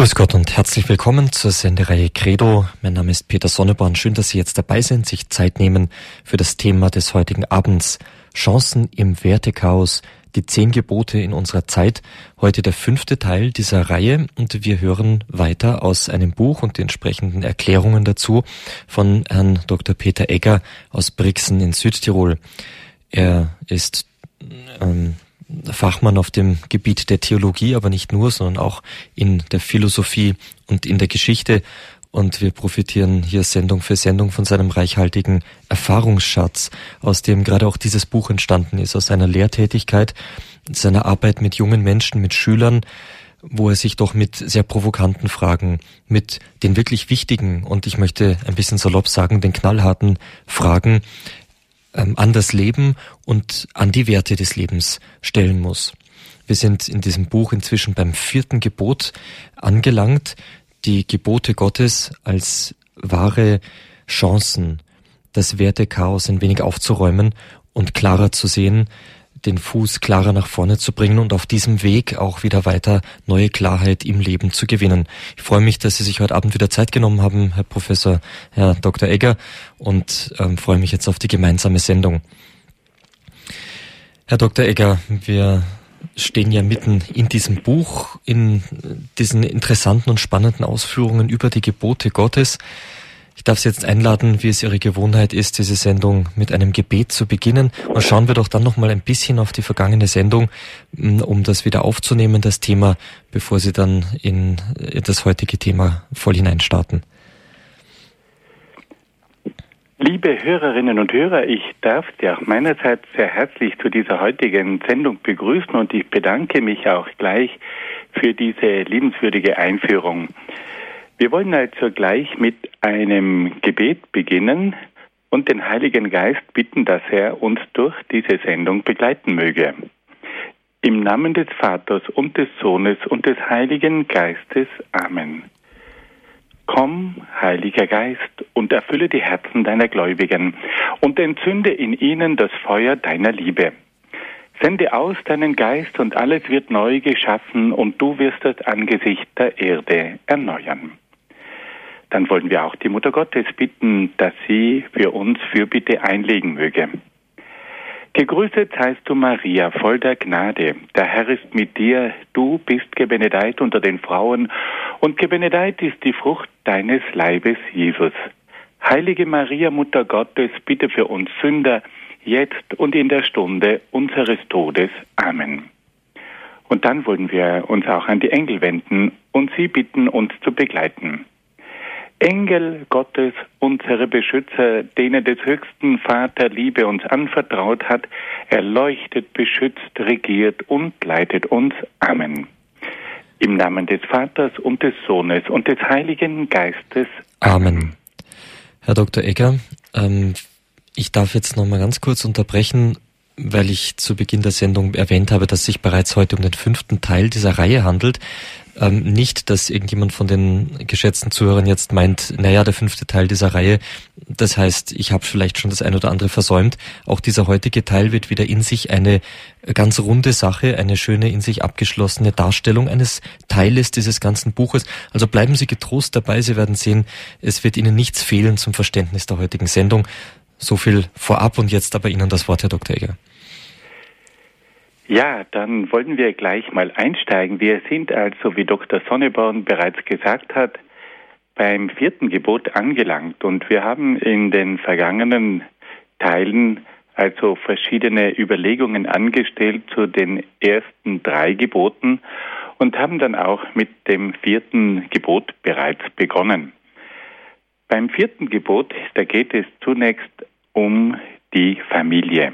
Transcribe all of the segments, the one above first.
Grüß Gott und herzlich willkommen zur Sendereihe Credo. Mein Name ist Peter Sonneborn. Schön, dass Sie jetzt dabei sind, sich Zeit nehmen für das Thema des heutigen Abends. Chancen im Wertechaos, die zehn Gebote in unserer Zeit. Heute der fünfte Teil dieser Reihe und wir hören weiter aus einem Buch und die entsprechenden Erklärungen dazu von Herrn Dr. Peter Egger aus Brixen in Südtirol. Er ist ähm, Fachmann auf dem Gebiet der Theologie, aber nicht nur, sondern auch in der Philosophie und in der Geschichte. Und wir profitieren hier Sendung für Sendung von seinem reichhaltigen Erfahrungsschatz, aus dem gerade auch dieses Buch entstanden ist, aus seiner Lehrtätigkeit, seiner Arbeit mit jungen Menschen, mit Schülern, wo er sich doch mit sehr provokanten Fragen, mit den wirklich wichtigen und ich möchte ein bisschen salopp sagen, den knallharten Fragen an das Leben und an die Werte des Lebens stellen muss. Wir sind in diesem Buch inzwischen beim vierten Gebot angelangt, die Gebote Gottes als wahre Chancen, das Wertechaos ein wenig aufzuräumen und klarer zu sehen, den Fuß klarer nach vorne zu bringen und auf diesem Weg auch wieder weiter neue Klarheit im Leben zu gewinnen. Ich freue mich, dass Sie sich heute Abend wieder Zeit genommen haben, Herr Professor, Herr Dr. Egger, und ähm, freue mich jetzt auf die gemeinsame Sendung. Herr Dr. Egger, wir stehen ja mitten in diesem Buch, in diesen interessanten und spannenden Ausführungen über die Gebote Gottes. Ich darf Sie jetzt einladen, wie es Ihre Gewohnheit ist, diese Sendung mit einem Gebet zu beginnen. Und schauen wir doch dann noch mal ein bisschen auf die vergangene Sendung, um das wieder aufzunehmen, das Thema, bevor Sie dann in das heutige Thema voll hineinstarten. Liebe Hörerinnen und Hörer, ich darf Sie auch meinerseits sehr herzlich zu dieser heutigen Sendung begrüßen und ich bedanke mich auch gleich für diese liebenswürdige Einführung. Wir wollen also gleich mit einem Gebet beginnen und den Heiligen Geist bitten, dass er uns durch diese Sendung begleiten möge. Im Namen des Vaters und des Sohnes und des Heiligen Geistes. Amen. Komm, Heiliger Geist, und erfülle die Herzen deiner Gläubigen und entzünde in ihnen das Feuer deiner Liebe. Sende aus deinen Geist und alles wird neu geschaffen und du wirst das Angesicht der Erde erneuern dann wollen wir auch die Mutter Gottes bitten, dass sie für uns Fürbitte einlegen möge. Gegrüßet seist du, Maria, voll der Gnade. Der Herr ist mit dir. Du bist gebenedeit unter den Frauen und gebenedeit ist die Frucht deines Leibes, Jesus. Heilige Maria, Mutter Gottes, bitte für uns Sünder, jetzt und in der Stunde unseres Todes. Amen. Und dann wollen wir uns auch an die Engel wenden und sie bitten, uns zu begleiten. Engel Gottes, unsere Beschützer, denen des höchsten Vater Liebe uns anvertraut hat, erleuchtet, beschützt, regiert und leitet uns. Amen. Im Namen des Vaters und des Sohnes und des Heiligen Geistes. Amen. Herr Dr. Egger, ähm, ich darf jetzt noch mal ganz kurz unterbrechen, weil ich zu Beginn der Sendung erwähnt habe, dass sich bereits heute um den fünften Teil dieser Reihe handelt. Ähm, nicht, dass irgendjemand von den geschätzten Zuhörern jetzt meint, naja, der fünfte Teil dieser Reihe, das heißt, ich habe vielleicht schon das ein oder andere versäumt. Auch dieser heutige Teil wird wieder in sich eine ganz runde Sache, eine schöne, in sich abgeschlossene Darstellung eines Teiles dieses ganzen Buches. Also bleiben Sie getrost dabei, Sie werden sehen, es wird Ihnen nichts fehlen zum Verständnis der heutigen Sendung. So viel vorab und jetzt aber Ihnen das Wort, Herr Dr. Eger. Ja, dann wollen wir gleich mal einsteigen. Wir sind also, wie Dr. Sonneborn bereits gesagt hat, beim vierten Gebot angelangt und wir haben in den vergangenen Teilen also verschiedene Überlegungen angestellt zu den ersten drei Geboten und haben dann auch mit dem vierten Gebot bereits begonnen. Beim vierten Gebot, da geht es zunächst um die Familie.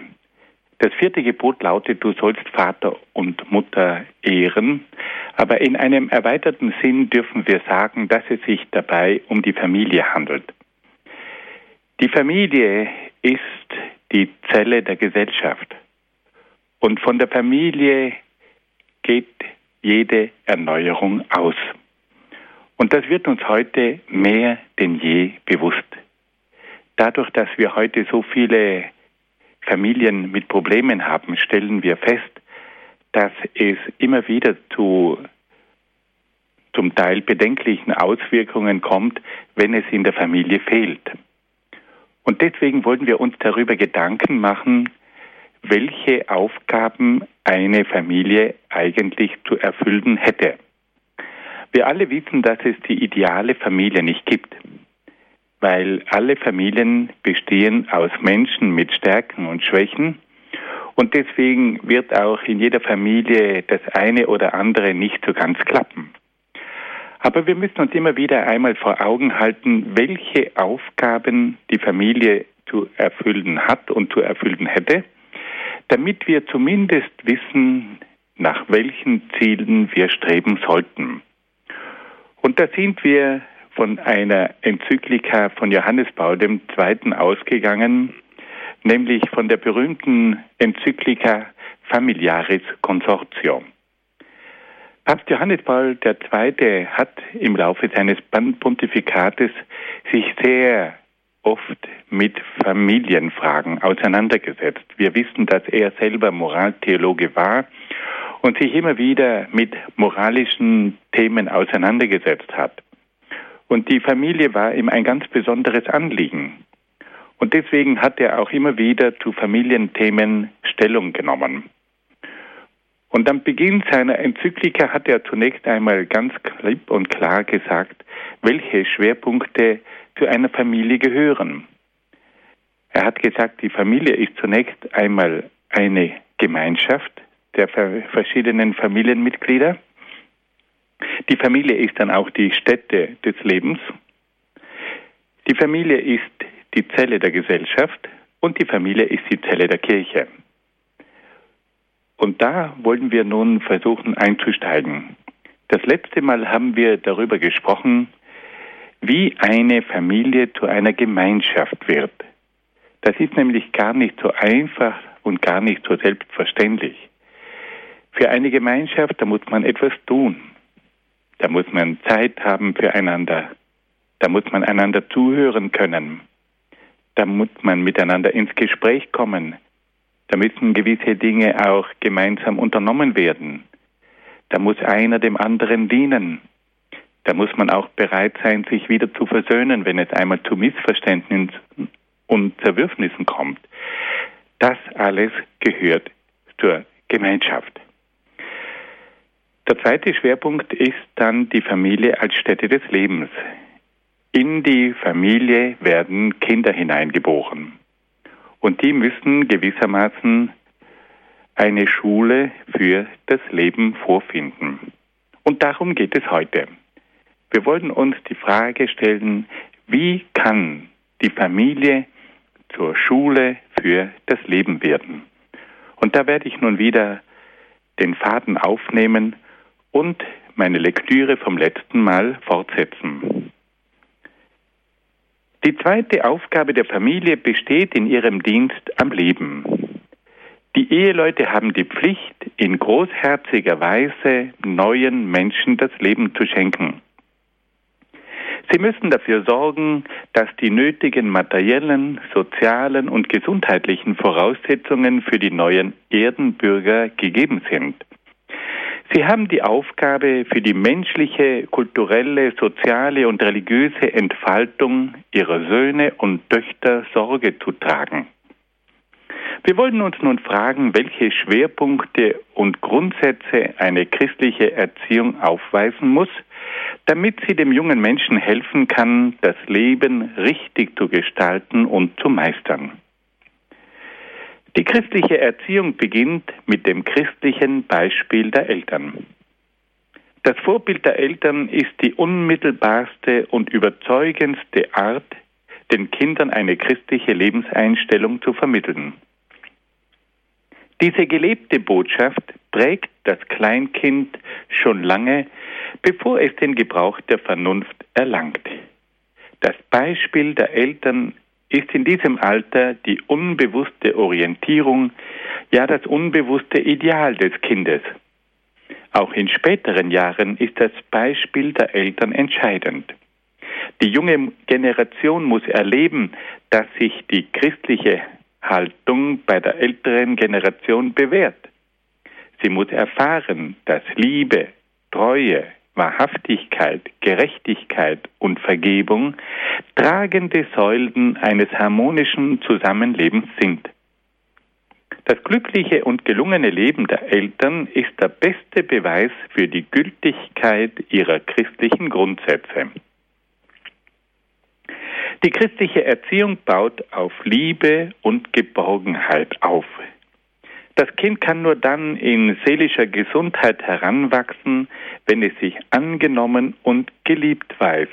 Das vierte Gebot lautet, du sollst Vater und Mutter ehren, aber in einem erweiterten Sinn dürfen wir sagen, dass es sich dabei um die Familie handelt. Die Familie ist die Zelle der Gesellschaft und von der Familie geht jede Erneuerung aus. Und das wird uns heute mehr denn je bewusst. Dadurch, dass wir heute so viele Familien mit Problemen haben, stellen wir fest, dass es immer wieder zu, zu zum Teil bedenklichen Auswirkungen kommt, wenn es in der Familie fehlt. Und deswegen wollen wir uns darüber Gedanken machen, welche Aufgaben eine Familie eigentlich zu erfüllen hätte. Wir alle wissen, dass es die ideale Familie nicht gibt, weil alle Familien bestehen aus Menschen mit Stärken und Schwächen und deswegen wird auch in jeder Familie das eine oder andere nicht so ganz klappen. Aber wir müssen uns immer wieder einmal vor Augen halten, welche Aufgaben die Familie zu erfüllen hat und zu erfüllen hätte, damit wir zumindest wissen, nach welchen Zielen wir streben sollten. Und da sind wir von einer Enzyklika von Johannes Paul II. ausgegangen, nämlich von der berühmten Enzyklika Familiaris Consortium. Papst Johannes Paul II. hat im Laufe seines Pontifikates sich sehr oft mit Familienfragen auseinandergesetzt. Wir wissen, dass er selber Moraltheologe war und sich immer wieder mit moralischen Themen auseinandergesetzt hat. Und die Familie war ihm ein ganz besonderes Anliegen. Und deswegen hat er auch immer wieder zu Familienthemen Stellung genommen. Und am Beginn seiner Enzyklika hat er zunächst einmal ganz klipp und klar gesagt, welche Schwerpunkte zu einer Familie gehören. Er hat gesagt, die Familie ist zunächst einmal eine Gemeinschaft der verschiedenen Familienmitglieder. Die Familie ist dann auch die Stätte des Lebens. Die Familie ist die Zelle der Gesellschaft und die Familie ist die Zelle der Kirche. Und da wollen wir nun versuchen einzusteigen. Das letzte Mal haben wir darüber gesprochen, wie eine Familie zu einer Gemeinschaft wird. Das ist nämlich gar nicht so einfach und gar nicht so selbstverständlich. Für eine Gemeinschaft, da muss man etwas tun. Da muss man Zeit haben füreinander. Da muss man einander zuhören können da muss man miteinander ins Gespräch kommen. Da müssen gewisse Dinge auch gemeinsam unternommen werden. Da muss einer dem anderen dienen. Da muss man auch bereit sein, sich wieder zu versöhnen, wenn es einmal zu Missverständnissen und Zerwürfnissen kommt. Das alles gehört zur Gemeinschaft. Der zweite Schwerpunkt ist dann die Familie als Stätte des Lebens. In die Familie werden Kinder hineingeboren. Und die müssen gewissermaßen eine Schule für das Leben vorfinden. Und darum geht es heute. Wir wollen uns die Frage stellen, wie kann die Familie zur Schule für das Leben werden? Und da werde ich nun wieder den Faden aufnehmen und meine Lektüre vom letzten Mal fortsetzen. Die zweite Aufgabe der Familie besteht in ihrem Dienst am Leben. Die Eheleute haben die Pflicht, in großherziger Weise neuen Menschen das Leben zu schenken. Sie müssen dafür sorgen, dass die nötigen materiellen, sozialen und gesundheitlichen Voraussetzungen für die neuen Erdenbürger gegeben sind. Sie haben die Aufgabe, für die menschliche, kulturelle, soziale und religiöse Entfaltung ihrer Söhne und Töchter Sorge zu tragen. Wir wollen uns nun fragen, welche Schwerpunkte und Grundsätze eine christliche Erziehung aufweisen muss, damit sie dem jungen Menschen helfen kann, das Leben richtig zu gestalten und zu meistern. Die christliche Erziehung beginnt mit dem christlichen Beispiel der Eltern. Das Vorbild der Eltern ist die unmittelbarste und überzeugendste Art, den Kindern eine christliche Lebenseinstellung zu vermitteln. Diese gelebte Botschaft prägt das Kleinkind schon lange, bevor es den Gebrauch der Vernunft erlangt. Das Beispiel der Eltern ist in diesem Alter die unbewusste Orientierung, ja das unbewusste Ideal des Kindes. Auch in späteren Jahren ist das Beispiel der Eltern entscheidend. Die junge Generation muss erleben, dass sich die christliche Haltung bei der älteren Generation bewährt. Sie muss erfahren, dass Liebe, Treue, Wahrhaftigkeit, Gerechtigkeit und Vergebung tragende Säulen eines harmonischen Zusammenlebens sind. Das glückliche und gelungene Leben der Eltern ist der beste Beweis für die Gültigkeit ihrer christlichen Grundsätze. Die christliche Erziehung baut auf Liebe und Geborgenheit auf. Das Kind kann nur dann in seelischer Gesundheit heranwachsen, wenn es sich angenommen und geliebt weiß.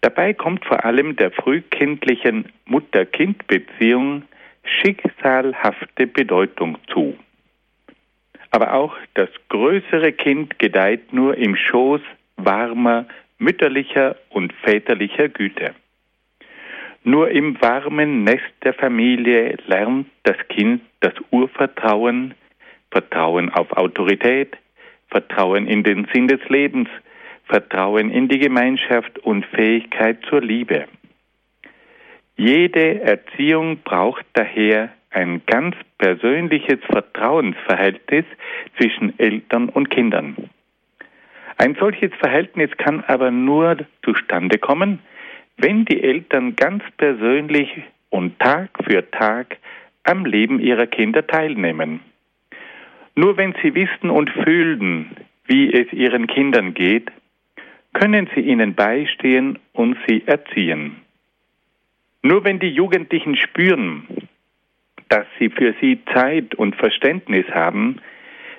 Dabei kommt vor allem der frühkindlichen Mutter-Kind-Beziehung schicksalhafte Bedeutung zu. Aber auch das größere Kind gedeiht nur im Schoß warmer, mütterlicher und väterlicher Güte. Nur im warmen Nest der Familie lernt das Kind das Urvertrauen, Vertrauen auf Autorität, Vertrauen in den Sinn des Lebens, Vertrauen in die Gemeinschaft und Fähigkeit zur Liebe. Jede Erziehung braucht daher ein ganz persönliches Vertrauensverhältnis zwischen Eltern und Kindern. Ein solches Verhältnis kann aber nur zustande kommen, wenn die Eltern ganz persönlich und Tag für Tag am Leben ihrer Kinder teilnehmen. Nur wenn sie wissen und fühlen, wie es ihren Kindern geht, können sie ihnen beistehen und sie erziehen. Nur wenn die Jugendlichen spüren, dass sie für sie Zeit und Verständnis haben,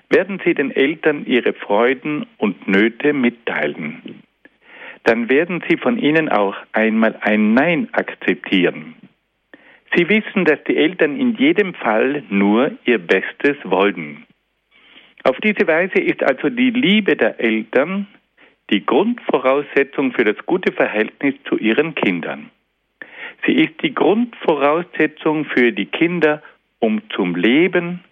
werden sie den Eltern ihre Freuden und Nöte mitteilen dann werden sie von ihnen auch einmal ein Nein akzeptieren. Sie wissen, dass die Eltern in jedem Fall nur ihr Bestes wollen. Auf diese Weise ist also die Liebe der Eltern die Grundvoraussetzung für das gute Verhältnis zu ihren Kindern. Sie ist die Grundvoraussetzung für die Kinder, um zum Leben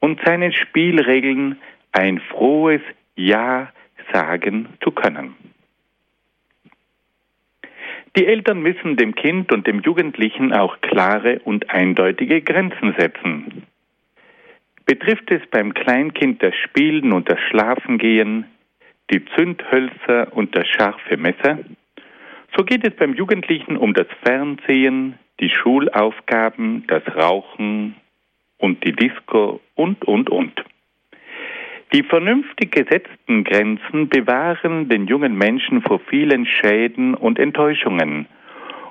und seinen Spielregeln ein frohes Ja sagen zu können. Die Eltern müssen dem Kind und dem Jugendlichen auch klare und eindeutige Grenzen setzen. Betrifft es beim Kleinkind das Spielen und das Schlafengehen, die Zündhölzer und das scharfe Messer, so geht es beim Jugendlichen um das Fernsehen, die Schulaufgaben, das Rauchen und die Disco und, und, und. Die vernünftig gesetzten Grenzen bewahren den jungen Menschen vor vielen Schäden und Enttäuschungen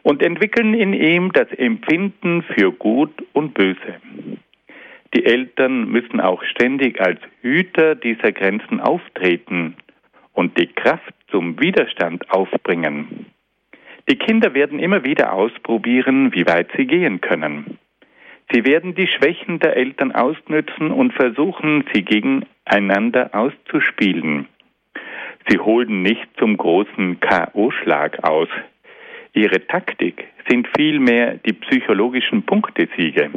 und entwickeln in ihm das Empfinden für Gut und Böse. Die Eltern müssen auch ständig als Hüter dieser Grenzen auftreten und die Kraft zum Widerstand aufbringen. Die Kinder werden immer wieder ausprobieren, wie weit sie gehen können. Sie werden die Schwächen der Eltern ausnützen und versuchen, sie gegeneinander auszuspielen. Sie holen nicht zum großen KO-Schlag aus. Ihre Taktik sind vielmehr die psychologischen Punktesiege.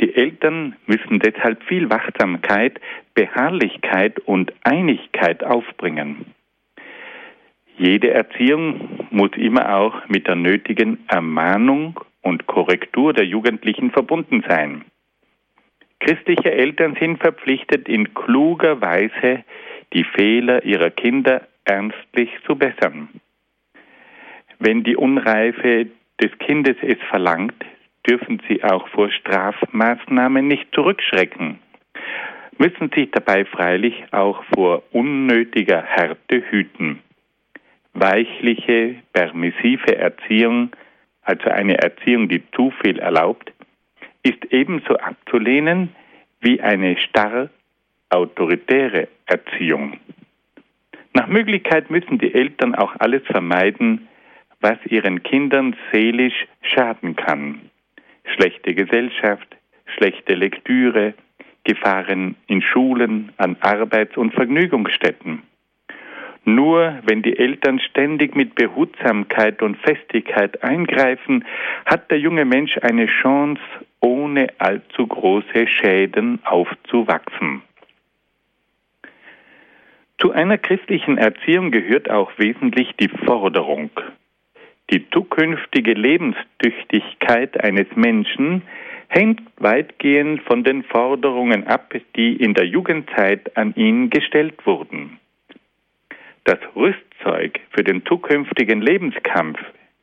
Die Eltern müssen deshalb viel Wachsamkeit, Beharrlichkeit und Einigkeit aufbringen. Jede Erziehung muss immer auch mit der nötigen Ermahnung und Korrektur der Jugendlichen verbunden sein. Christliche Eltern sind verpflichtet, in kluger Weise die Fehler ihrer Kinder ernstlich zu bessern. Wenn die Unreife des Kindes es verlangt, dürfen sie auch vor Strafmaßnahmen nicht zurückschrecken, müssen sich dabei freilich auch vor unnötiger Härte hüten. Weichliche, permissive Erziehung also eine Erziehung, die zu viel erlaubt, ist ebenso abzulehnen wie eine starr autoritäre Erziehung. Nach Möglichkeit müssen die Eltern auch alles vermeiden, was ihren Kindern seelisch schaden kann. Schlechte Gesellschaft, schlechte Lektüre, Gefahren in Schulen, an Arbeits- und Vergnügungsstätten. Nur wenn die Eltern ständig mit Behutsamkeit und Festigkeit eingreifen, hat der junge Mensch eine Chance, ohne allzu große Schäden aufzuwachsen. Zu einer christlichen Erziehung gehört auch wesentlich die Forderung. Die zukünftige Lebenstüchtigkeit eines Menschen hängt weitgehend von den Forderungen ab, die in der Jugendzeit an ihn gestellt wurden. Das Rüstzeug für den zukünftigen Lebenskampf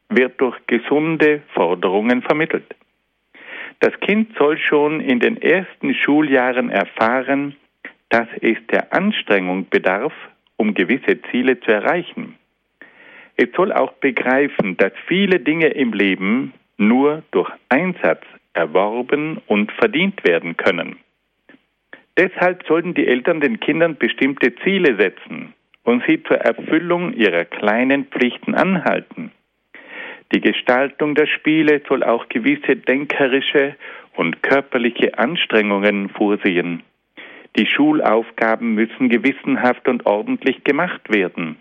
wird durch gesunde Forderungen vermittelt. Das Kind soll schon in den ersten Schuljahren erfahren, dass es der Anstrengung bedarf, um gewisse Ziele zu erreichen. Es soll auch begreifen, dass viele Dinge im Leben nur durch Einsatz erworben und verdient werden können. Deshalb sollten die Eltern den Kindern bestimmte Ziele setzen und sie zur Erfüllung ihrer kleinen Pflichten anhalten. Die Gestaltung der Spiele soll auch gewisse denkerische und körperliche Anstrengungen vorsehen. Die Schulaufgaben müssen gewissenhaft und ordentlich gemacht werden.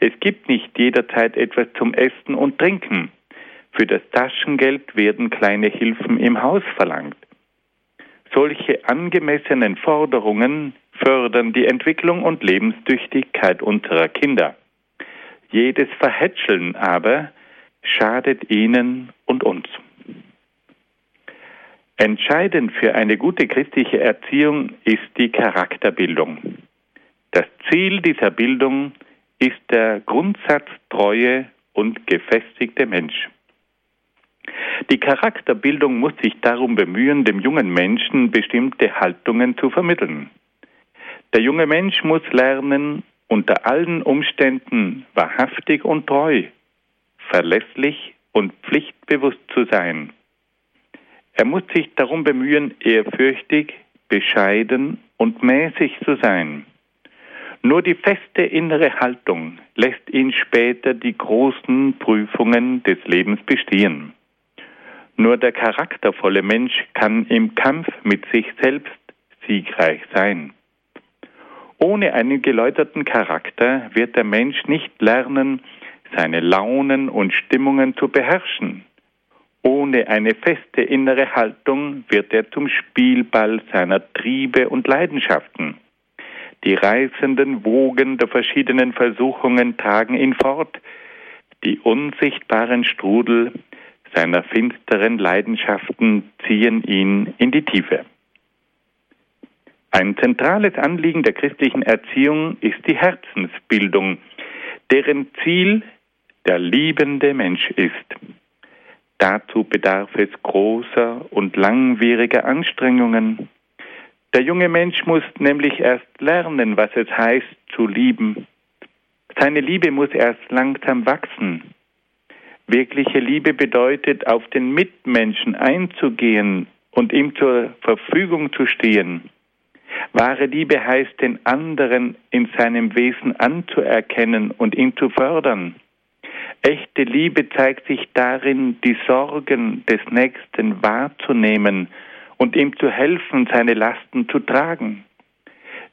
Es gibt nicht jederzeit etwas zum Essen und Trinken. Für das Taschengeld werden kleine Hilfen im Haus verlangt. Solche angemessenen Forderungen fördern die Entwicklung und Lebenstüchtigkeit unserer Kinder. Jedes Verhätscheln aber schadet ihnen und uns. Entscheidend für eine gute christliche Erziehung ist die Charakterbildung. Das Ziel dieser Bildung ist der Grundsatz treue und gefestigte Mensch. Die Charakterbildung muss sich darum bemühen, dem jungen Menschen bestimmte Haltungen zu vermitteln. Der junge Mensch muss lernen, unter allen Umständen wahrhaftig und treu, verlässlich und pflichtbewusst zu sein. Er muss sich darum bemühen, ehrfürchtig, bescheiden und mäßig zu sein. Nur die feste innere Haltung lässt ihn später die großen Prüfungen des Lebens bestehen. Nur der charaktervolle Mensch kann im Kampf mit sich selbst siegreich sein. Ohne einen geläuterten Charakter wird der Mensch nicht lernen, seine Launen und Stimmungen zu beherrschen. Ohne eine feste innere Haltung wird er zum Spielball seiner Triebe und Leidenschaften. Die reißenden Wogen der verschiedenen Versuchungen tragen ihn fort. Die unsichtbaren Strudel seiner finsteren Leidenschaften ziehen ihn in die Tiefe. Ein zentrales Anliegen der christlichen Erziehung ist die Herzensbildung, deren Ziel der liebende Mensch ist. Dazu bedarf es großer und langwieriger Anstrengungen. Der junge Mensch muss nämlich erst lernen, was es heißt zu lieben. Seine Liebe muss erst langsam wachsen. Wirkliche Liebe bedeutet, auf den Mitmenschen einzugehen und ihm zur Verfügung zu stehen. Wahre Liebe heißt, den anderen in seinem Wesen anzuerkennen und ihn zu fördern. Echte Liebe zeigt sich darin, die Sorgen des Nächsten wahrzunehmen und ihm zu helfen, seine Lasten zu tragen.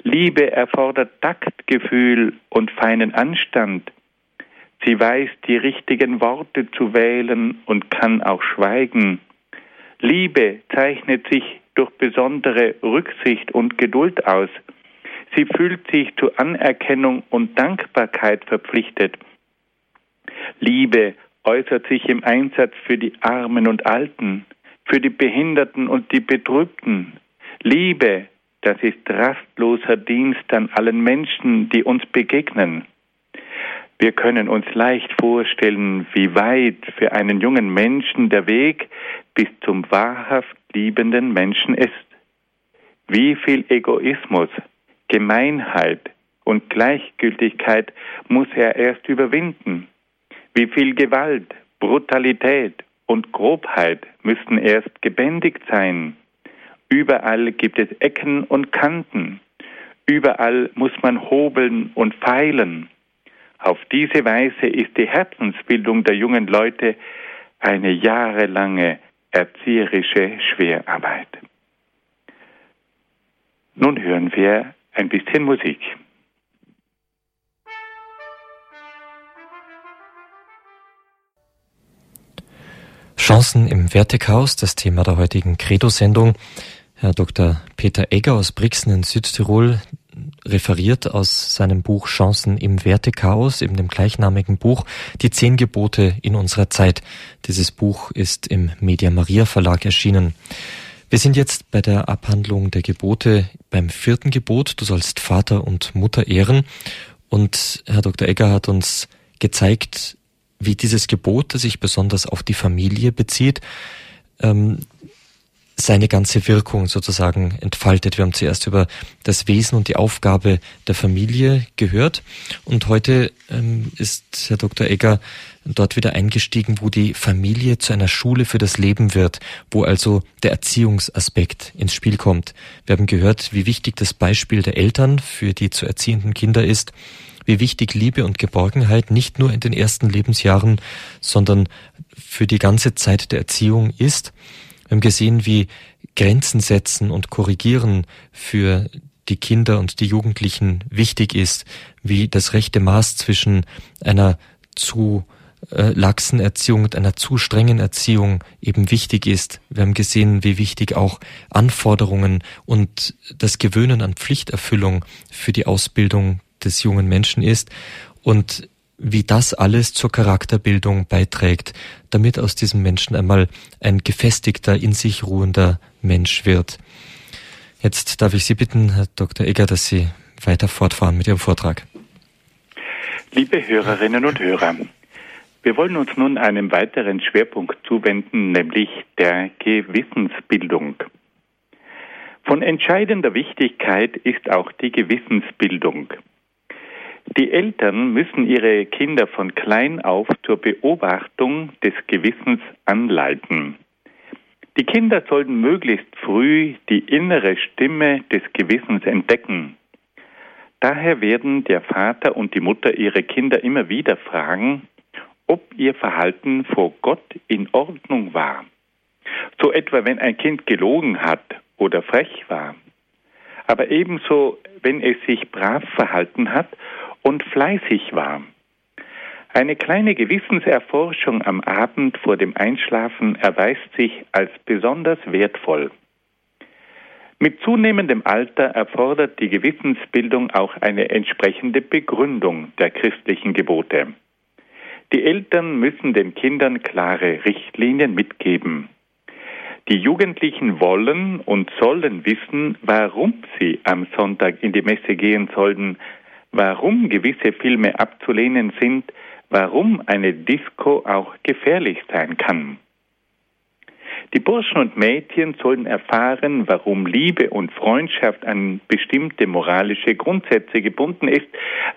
Liebe erfordert Taktgefühl und feinen Anstand. Sie weiß, die richtigen Worte zu wählen und kann auch schweigen. Liebe zeichnet sich durch besondere Rücksicht und Geduld aus. Sie fühlt sich zu Anerkennung und Dankbarkeit verpflichtet. Liebe äußert sich im Einsatz für die Armen und Alten, für die Behinderten und die Betrübten. Liebe, das ist rastloser Dienst an allen Menschen, die uns begegnen. Wir können uns leicht vorstellen, wie weit für einen jungen Menschen der Weg bis zum wahrhaft liebenden Menschen ist. Wie viel Egoismus, Gemeinheit und Gleichgültigkeit muss er erst überwinden. Wie viel Gewalt, Brutalität und Grobheit müssen erst gebändigt sein. Überall gibt es Ecken und Kanten. Überall muss man hobeln und feilen. Auf diese Weise ist die Herzensbildung der jungen Leute eine jahrelange erzieherische Schwerarbeit. Nun hören wir ein bisschen Musik. Chancen im Wertechaos, das Thema der heutigen Credo-Sendung. Herr Dr. Peter Egger aus Brixen in Südtirol referiert aus seinem Buch Chancen im Wertechaos, eben dem gleichnamigen Buch, die zehn Gebote in unserer Zeit. Dieses Buch ist im Media Maria Verlag erschienen. Wir sind jetzt bei der Abhandlung der Gebote beim vierten Gebot. Du sollst Vater und Mutter ehren. Und Herr Dr. Egger hat uns gezeigt, wie dieses Gebot, das sich besonders auf die Familie bezieht, ähm, seine ganze Wirkung sozusagen entfaltet. Wir haben zuerst über das Wesen und die Aufgabe der Familie gehört und heute ähm, ist Herr Dr. Egger dort wieder eingestiegen, wo die Familie zu einer Schule für das Leben wird, wo also der Erziehungsaspekt ins Spiel kommt. Wir haben gehört, wie wichtig das Beispiel der Eltern für die zu erziehenden Kinder ist, wie wichtig Liebe und Geborgenheit nicht nur in den ersten Lebensjahren, sondern für die ganze Zeit der Erziehung ist. Wir haben gesehen, wie Grenzen setzen und korrigieren für die Kinder und die Jugendlichen wichtig ist, wie das rechte Maß zwischen einer zu äh, laxen Erziehung und einer zu strengen Erziehung eben wichtig ist. Wir haben gesehen, wie wichtig auch Anforderungen und das Gewöhnen an Pflichterfüllung für die Ausbildung des jungen Menschen ist und wie das alles zur Charakterbildung beiträgt, damit aus diesem Menschen einmal ein gefestigter, in sich ruhender Mensch wird. Jetzt darf ich Sie bitten, Herr Dr. Egger, dass Sie weiter fortfahren mit Ihrem Vortrag. Liebe Hörerinnen und Hörer, wir wollen uns nun einem weiteren Schwerpunkt zuwenden, nämlich der Gewissensbildung. Von entscheidender Wichtigkeit ist auch die Gewissensbildung. Die Eltern müssen ihre Kinder von klein auf zur Beobachtung des Gewissens anleiten. Die Kinder sollten möglichst früh die innere Stimme des Gewissens entdecken. Daher werden der Vater und die Mutter ihre Kinder immer wieder fragen, ob ihr Verhalten vor Gott in Ordnung war. So etwa, wenn ein Kind gelogen hat oder frech war. Aber ebenso, wenn es sich brav verhalten hat und fleißig war. Eine kleine Gewissenserforschung am Abend vor dem Einschlafen erweist sich als besonders wertvoll. Mit zunehmendem Alter erfordert die Gewissensbildung auch eine entsprechende Begründung der christlichen Gebote. Die Eltern müssen den Kindern klare Richtlinien mitgeben. Die Jugendlichen wollen und sollen wissen, warum sie am Sonntag in die Messe gehen sollten, warum gewisse Filme abzulehnen sind, warum eine Disco auch gefährlich sein kann. Die Burschen und Mädchen sollen erfahren, warum Liebe und Freundschaft an bestimmte moralische Grundsätze gebunden ist,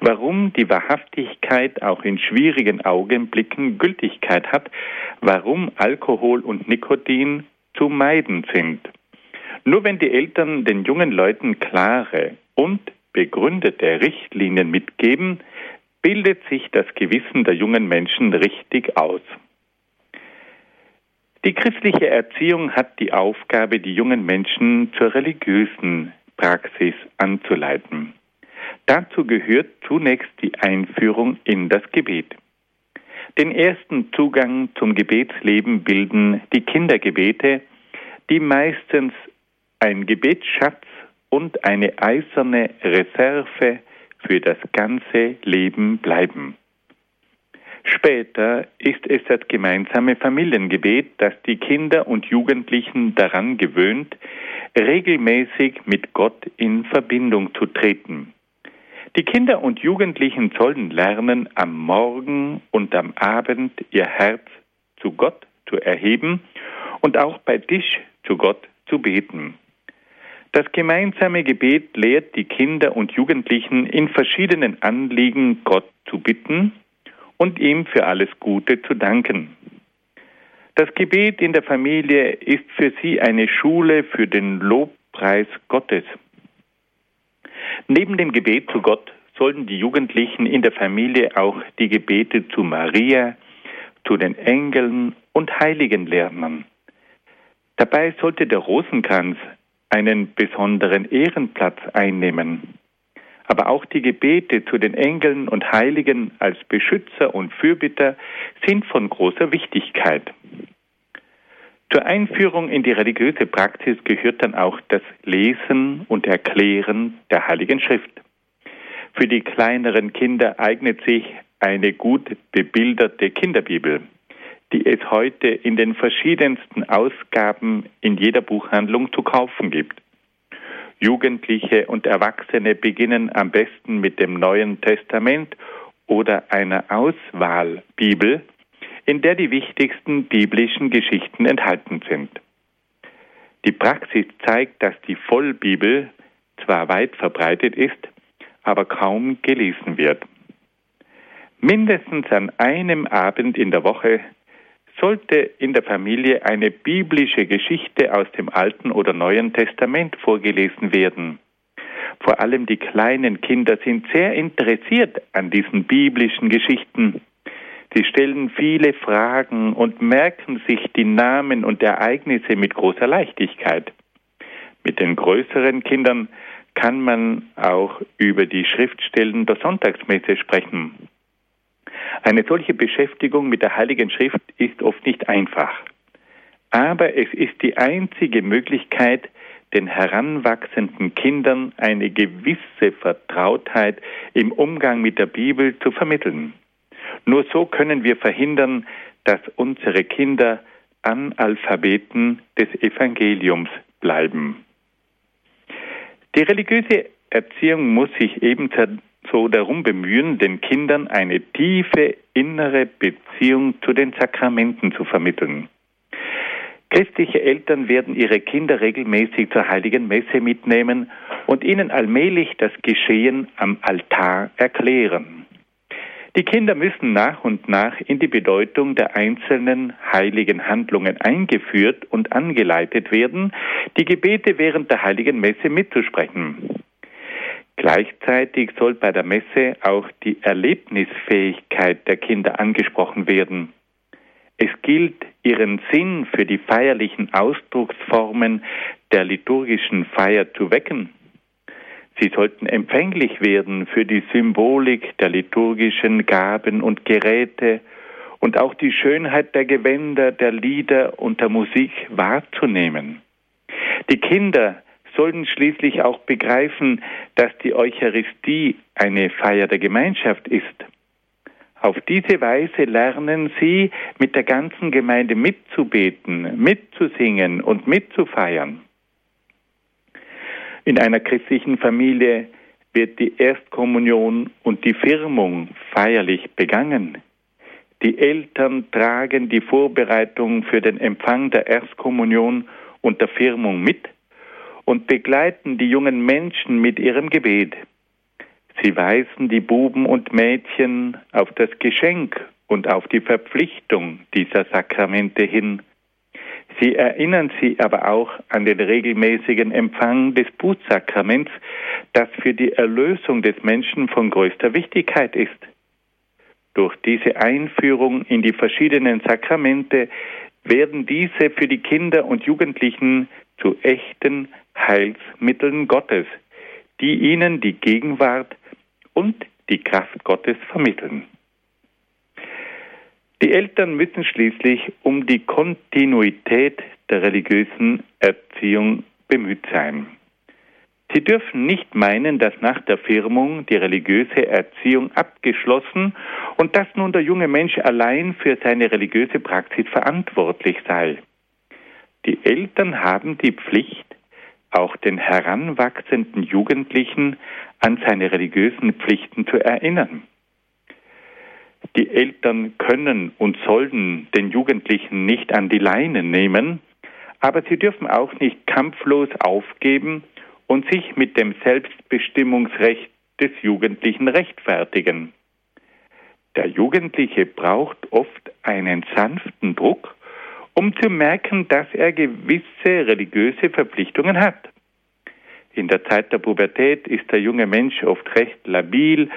warum die Wahrhaftigkeit auch in schwierigen Augenblicken Gültigkeit hat, warum Alkohol und Nikotin zu meiden sind. Nur wenn die Eltern den jungen Leuten klare und begründete Richtlinien mitgeben, bildet sich das Gewissen der jungen Menschen richtig aus. Die christliche Erziehung hat die Aufgabe, die jungen Menschen zur religiösen Praxis anzuleiten. Dazu gehört zunächst die Einführung in das Gebet. Den ersten Zugang zum Gebetsleben bilden die Kindergebete, die meistens ein Gebetsschatz und eine eiserne Reserve für das ganze Leben bleiben. Später ist es das gemeinsame Familiengebet, das die Kinder und Jugendlichen daran gewöhnt, regelmäßig mit Gott in Verbindung zu treten. Die Kinder und Jugendlichen sollen lernen, am Morgen und am Abend ihr Herz zu Gott zu erheben und auch bei Tisch zu Gott zu beten. Das gemeinsame Gebet lehrt die Kinder und Jugendlichen in verschiedenen Anliegen Gott zu bitten und ihm für alles Gute zu danken. Das Gebet in der Familie ist für sie eine Schule für den Lobpreis Gottes. Neben dem Gebet zu Gott sollten die Jugendlichen in der Familie auch die Gebete zu Maria, zu den Engeln und Heiligen lernen. Dabei sollte der Rosenkranz einen besonderen Ehrenplatz einnehmen. Aber auch die Gebete zu den Engeln und Heiligen als Beschützer und Fürbitter sind von großer Wichtigkeit. Zur Einführung in die religiöse Praxis gehört dann auch das Lesen und Erklären der Heiligen Schrift. Für die kleineren Kinder eignet sich eine gut bebilderte Kinderbibel die es heute in den verschiedensten Ausgaben in jeder Buchhandlung zu kaufen gibt. Jugendliche und Erwachsene beginnen am besten mit dem Neuen Testament oder einer Auswahlbibel, in der die wichtigsten biblischen Geschichten enthalten sind. Die Praxis zeigt, dass die Vollbibel zwar weit verbreitet ist, aber kaum gelesen wird. Mindestens an einem Abend in der Woche sollte in der Familie eine biblische Geschichte aus dem Alten oder Neuen Testament vorgelesen werden. Vor allem die kleinen Kinder sind sehr interessiert an diesen biblischen Geschichten. Sie stellen viele Fragen und merken sich die Namen und Ereignisse mit großer Leichtigkeit. Mit den größeren Kindern kann man auch über die Schriftstellen der Sonntagsmesse sprechen. Eine solche Beschäftigung mit der Heiligen Schrift ist oft nicht einfach. Aber es ist die einzige Möglichkeit, den heranwachsenden Kindern eine gewisse Vertrautheit im Umgang mit der Bibel zu vermitteln. Nur so können wir verhindern, dass unsere Kinder Analphabeten des Evangeliums bleiben. Die religiöse Erziehung muss sich ebenso darum bemühen, den Kindern eine tiefe innere Beziehung zu den Sakramenten zu vermitteln. Christliche Eltern werden ihre Kinder regelmäßig zur heiligen Messe mitnehmen und ihnen allmählich das Geschehen am Altar erklären. Die Kinder müssen nach und nach in die Bedeutung der einzelnen heiligen Handlungen eingeführt und angeleitet werden, die Gebete während der heiligen Messe mitzusprechen. Gleichzeitig soll bei der Messe auch die Erlebnisfähigkeit der Kinder angesprochen werden. Es gilt, ihren Sinn für die feierlichen Ausdrucksformen der liturgischen Feier zu wecken. Sie sollten empfänglich werden für die Symbolik der liturgischen Gaben und Geräte und auch die Schönheit der Gewänder, der Lieder und der Musik wahrzunehmen. Die Kinder sollen schließlich auch begreifen, dass die Eucharistie eine Feier der Gemeinschaft ist auf diese Weise lernen sie, mit der ganzen Gemeinde mitzubeten, mitzusingen und mitzufeiern. In einer christlichen Familie wird die Erstkommunion und die Firmung feierlich begangen. Die Eltern tragen die Vorbereitung für den Empfang der Erstkommunion und der Firmung mit und begleiten die jungen Menschen mit ihrem Gebet. Sie weisen die Buben und Mädchen auf das Geschenk und auf die Verpflichtung dieser Sakramente hin. Sie erinnern sie aber auch an den regelmäßigen Empfang des Bußsakraments, das für die Erlösung des Menschen von größter Wichtigkeit ist. Durch diese Einführung in die verschiedenen Sakramente werden diese für die Kinder und Jugendlichen zu echten Heilsmitteln Gottes, die ihnen die Gegenwart und die Kraft Gottes vermitteln. Die Eltern müssen schließlich um die Kontinuität der religiösen Erziehung bemüht sein. Sie dürfen nicht meinen, dass nach der Firmung die religiöse Erziehung abgeschlossen und dass nun der junge Mensch allein für seine religiöse Praxis verantwortlich sei. Die Eltern haben die Pflicht, auch den heranwachsenden Jugendlichen an seine religiösen Pflichten zu erinnern. Die Eltern können und sollen den Jugendlichen nicht an die Leine nehmen, aber sie dürfen auch nicht kampflos aufgeben und sich mit dem Selbstbestimmungsrecht des Jugendlichen rechtfertigen. Der Jugendliche braucht oft einen sanften Druck, um zu merken, dass er gewisse religiöse Verpflichtungen hat. In der Zeit der Pubertät ist der junge Mensch oft recht labil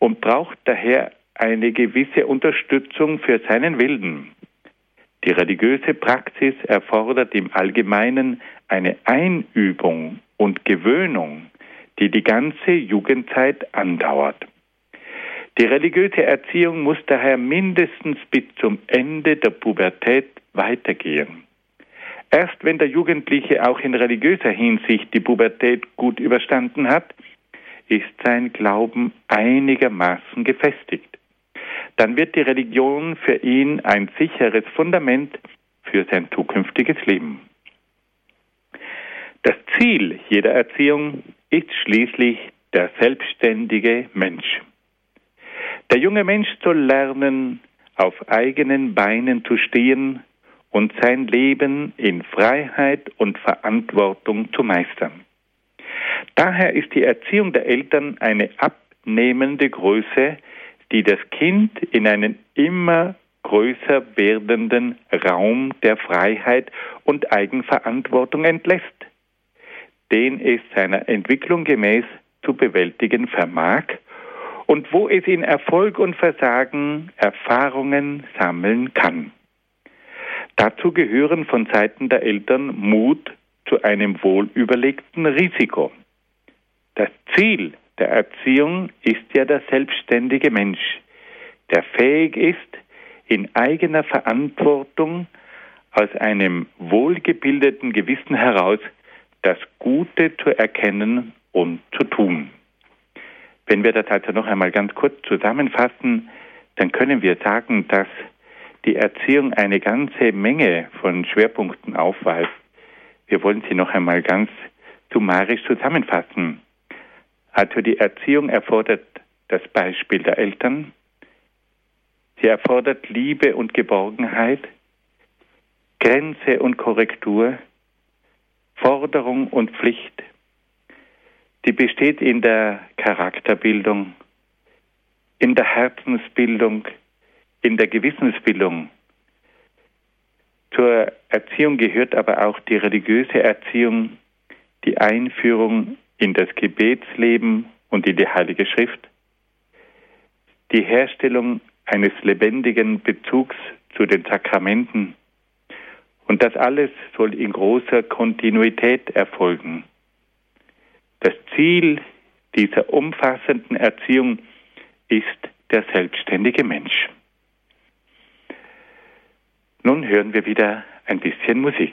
und braucht daher eine gewisse Unterstützung für seinen Willen. Die religiöse Praxis erfordert im Allgemeinen eine Einübung und Gewöhnung, die die ganze Jugendzeit andauert. Die religiöse Erziehung muss daher mindestens bis zum Ende der Pubertät weitergehen. Erst wenn der Jugendliche auch in religiöser Hinsicht die Pubertät gut überstanden hat, ist sein Glauben einigermaßen gefestigt. Dann wird die Religion für ihn ein sicheres Fundament für sein zukünftiges Leben. Das Ziel jeder Erziehung ist schließlich der selbstständige Mensch. Der junge Mensch soll lernen, auf eigenen Beinen zu stehen und sein Leben in Freiheit und Verantwortung zu meistern. Daher ist die Erziehung der Eltern eine abnehmende Größe, die das Kind in einen immer größer werdenden Raum der Freiheit und Eigenverantwortung entlässt, den es seiner Entwicklung gemäß zu bewältigen vermag und wo es in Erfolg und Versagen Erfahrungen sammeln kann. Dazu gehören von Seiten der Eltern Mut zu einem wohlüberlegten Risiko. Das Ziel der Erziehung ist ja der selbstständige Mensch, der fähig ist, in eigener Verantwortung aus einem wohlgebildeten Gewissen heraus das Gute zu erkennen und zu tun. Wenn wir das also noch einmal ganz kurz zusammenfassen, dann können wir sagen, dass die Erziehung eine ganze Menge von Schwerpunkten aufweist. Wir wollen sie noch einmal ganz summarisch zusammenfassen. Also die Erziehung erfordert das Beispiel der Eltern. Sie erfordert Liebe und Geborgenheit, Grenze und Korrektur, Forderung und Pflicht. Die besteht in der Charakterbildung, in der Herzensbildung, in der Gewissensbildung. Zur Erziehung gehört aber auch die religiöse Erziehung, die Einführung in das Gebetsleben und in die Heilige Schrift, die Herstellung eines lebendigen Bezugs zu den Sakramenten. Und das alles soll in großer Kontinuität erfolgen. Das Ziel dieser umfassenden Erziehung ist der selbstständige Mensch. Nun hören wir wieder ein bisschen Musik.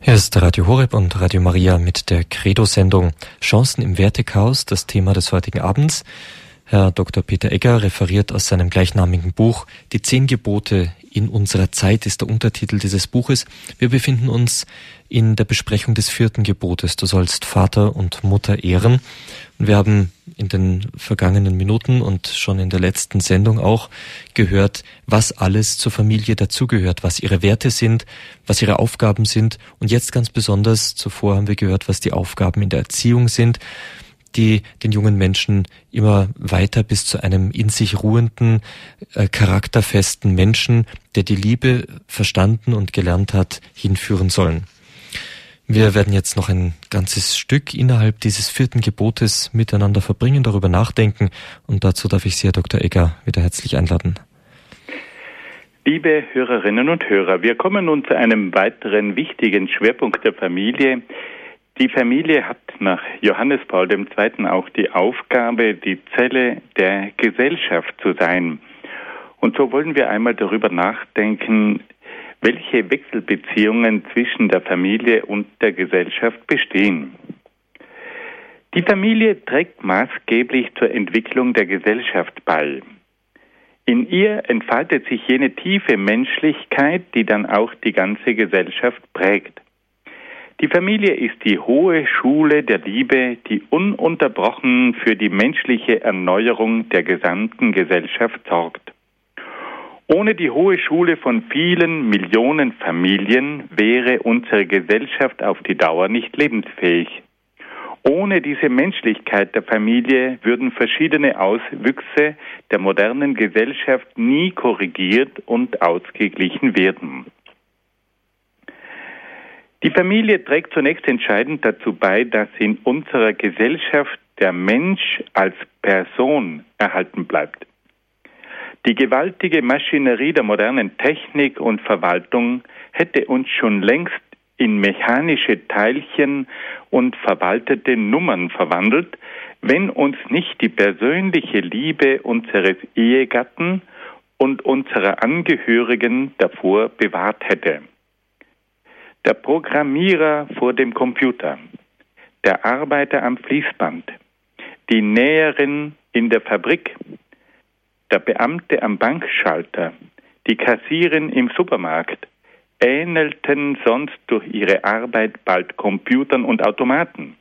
Hier ist Radio Horeb und Radio Maria mit der Credo-Sendung Chancen im Wertechaos, das Thema des heutigen Abends. Herr Dr. Peter Egger referiert aus seinem gleichnamigen Buch Die zehn Gebote in unserer Zeit ist der Untertitel dieses Buches. Wir befinden uns in der Besprechung des vierten Gebotes. Du sollst Vater und Mutter ehren. Und wir haben in den vergangenen Minuten und schon in der letzten Sendung auch gehört, was alles zur Familie dazugehört, was ihre Werte sind, was ihre Aufgaben sind. Und jetzt ganz besonders, zuvor haben wir gehört, was die Aufgaben in der Erziehung sind die den jungen Menschen immer weiter bis zu einem in sich ruhenden, äh, charakterfesten Menschen, der die Liebe verstanden und gelernt hat, hinführen sollen. Wir werden jetzt noch ein ganzes Stück innerhalb dieses vierten Gebotes miteinander verbringen, darüber nachdenken und dazu darf ich Sie, Herr Dr. Egger, wieder herzlich einladen. Liebe Hörerinnen und Hörer, wir kommen nun zu einem weiteren wichtigen Schwerpunkt der Familie, die Familie hat nach Johannes Paul II. auch die Aufgabe, die Zelle der Gesellschaft zu sein. Und so wollen wir einmal darüber nachdenken, welche Wechselbeziehungen zwischen der Familie und der Gesellschaft bestehen. Die Familie trägt maßgeblich zur Entwicklung der Gesellschaft bei. In ihr entfaltet sich jene tiefe Menschlichkeit, die dann auch die ganze Gesellschaft prägt. Die Familie ist die hohe Schule der Liebe, die ununterbrochen für die menschliche Erneuerung der gesamten Gesellschaft sorgt. Ohne die hohe Schule von vielen Millionen Familien wäre unsere Gesellschaft auf die Dauer nicht lebensfähig. Ohne diese Menschlichkeit der Familie würden verschiedene Auswüchse der modernen Gesellschaft nie korrigiert und ausgeglichen werden. Die Familie trägt zunächst entscheidend dazu bei, dass in unserer Gesellschaft der Mensch als Person erhalten bleibt. Die gewaltige Maschinerie der modernen Technik und Verwaltung hätte uns schon längst in mechanische Teilchen und verwaltete Nummern verwandelt, wenn uns nicht die persönliche Liebe unseres Ehegatten und unserer Angehörigen davor bewahrt hätte. Der Programmierer vor dem Computer, der Arbeiter am Fließband, die Näherin in der Fabrik, der Beamte am Bankschalter, die Kassierin im Supermarkt ähnelten sonst durch ihre Arbeit bald Computern und Automaten.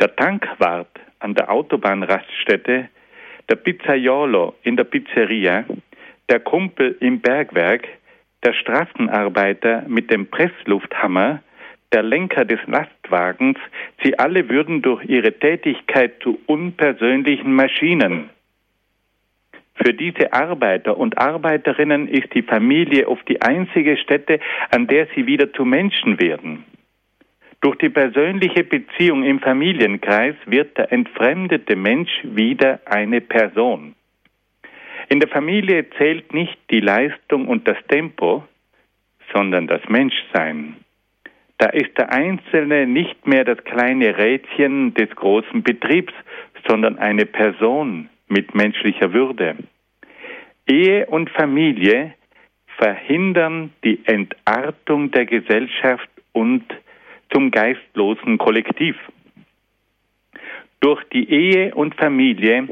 Der Tankwart an der Autobahnraststätte, der Pizzaiolo in der Pizzeria, der Kumpel im Bergwerk, der Straßenarbeiter mit dem Presslufthammer, der Lenker des Lastwagens, sie alle würden durch ihre Tätigkeit zu unpersönlichen Maschinen. Für diese Arbeiter und Arbeiterinnen ist die Familie oft die einzige Stätte, an der sie wieder zu Menschen werden. Durch die persönliche Beziehung im Familienkreis wird der entfremdete Mensch wieder eine Person. In der Familie zählt nicht die Leistung und das Tempo, sondern das Menschsein. Da ist der Einzelne nicht mehr das kleine Rädchen des großen Betriebs, sondern eine Person mit menschlicher Würde. Ehe und Familie verhindern die Entartung der Gesellschaft und zum geistlosen Kollektiv. Durch die Ehe und Familie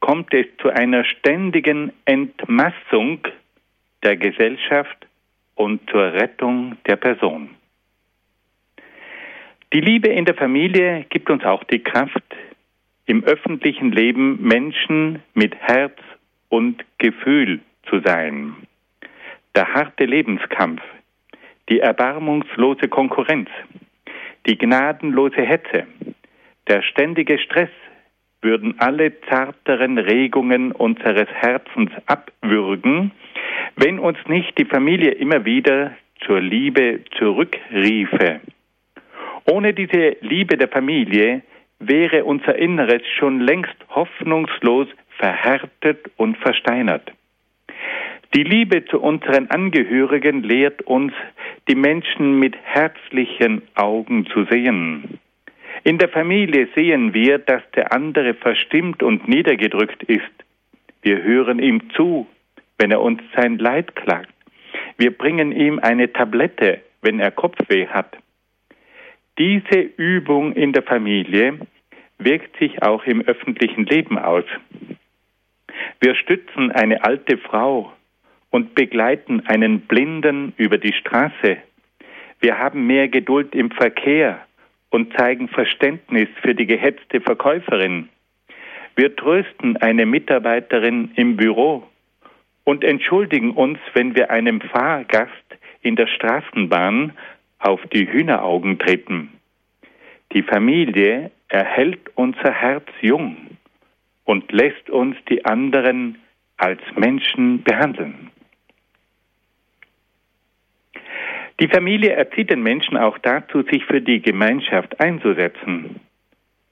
kommt es zu einer ständigen Entmassung der Gesellschaft und zur Rettung der Person. Die Liebe in der Familie gibt uns auch die Kraft, im öffentlichen Leben Menschen mit Herz und Gefühl zu sein. Der harte Lebenskampf, die erbarmungslose Konkurrenz, die gnadenlose Hetze, der ständige Stress würden alle zarteren Regungen unseres Herzens abwürgen, wenn uns nicht die Familie immer wieder zur Liebe zurückriefe. Ohne diese Liebe der Familie wäre unser Inneres schon längst hoffnungslos verhärtet und versteinert. Die Liebe zu unseren Angehörigen lehrt uns, die Menschen mit herzlichen Augen zu sehen. In der Familie sehen wir, dass der andere verstimmt und niedergedrückt ist. Wir hören ihm zu, wenn er uns sein Leid klagt. Wir bringen ihm eine Tablette, wenn er Kopfweh hat. Diese Übung in der Familie wirkt sich auch im öffentlichen Leben aus. Wir stützen eine alte Frau und begleiten einen Blinden über die Straße. Wir haben mehr Geduld im Verkehr und zeigen Verständnis für die gehetzte Verkäuferin. Wir trösten eine Mitarbeiterin im Büro und entschuldigen uns, wenn wir einem Fahrgast in der Straßenbahn auf die Hühneraugen treten. Die Familie erhält unser Herz jung und lässt uns die anderen als Menschen behandeln. Die Familie erzieht den Menschen auch dazu, sich für die Gemeinschaft einzusetzen.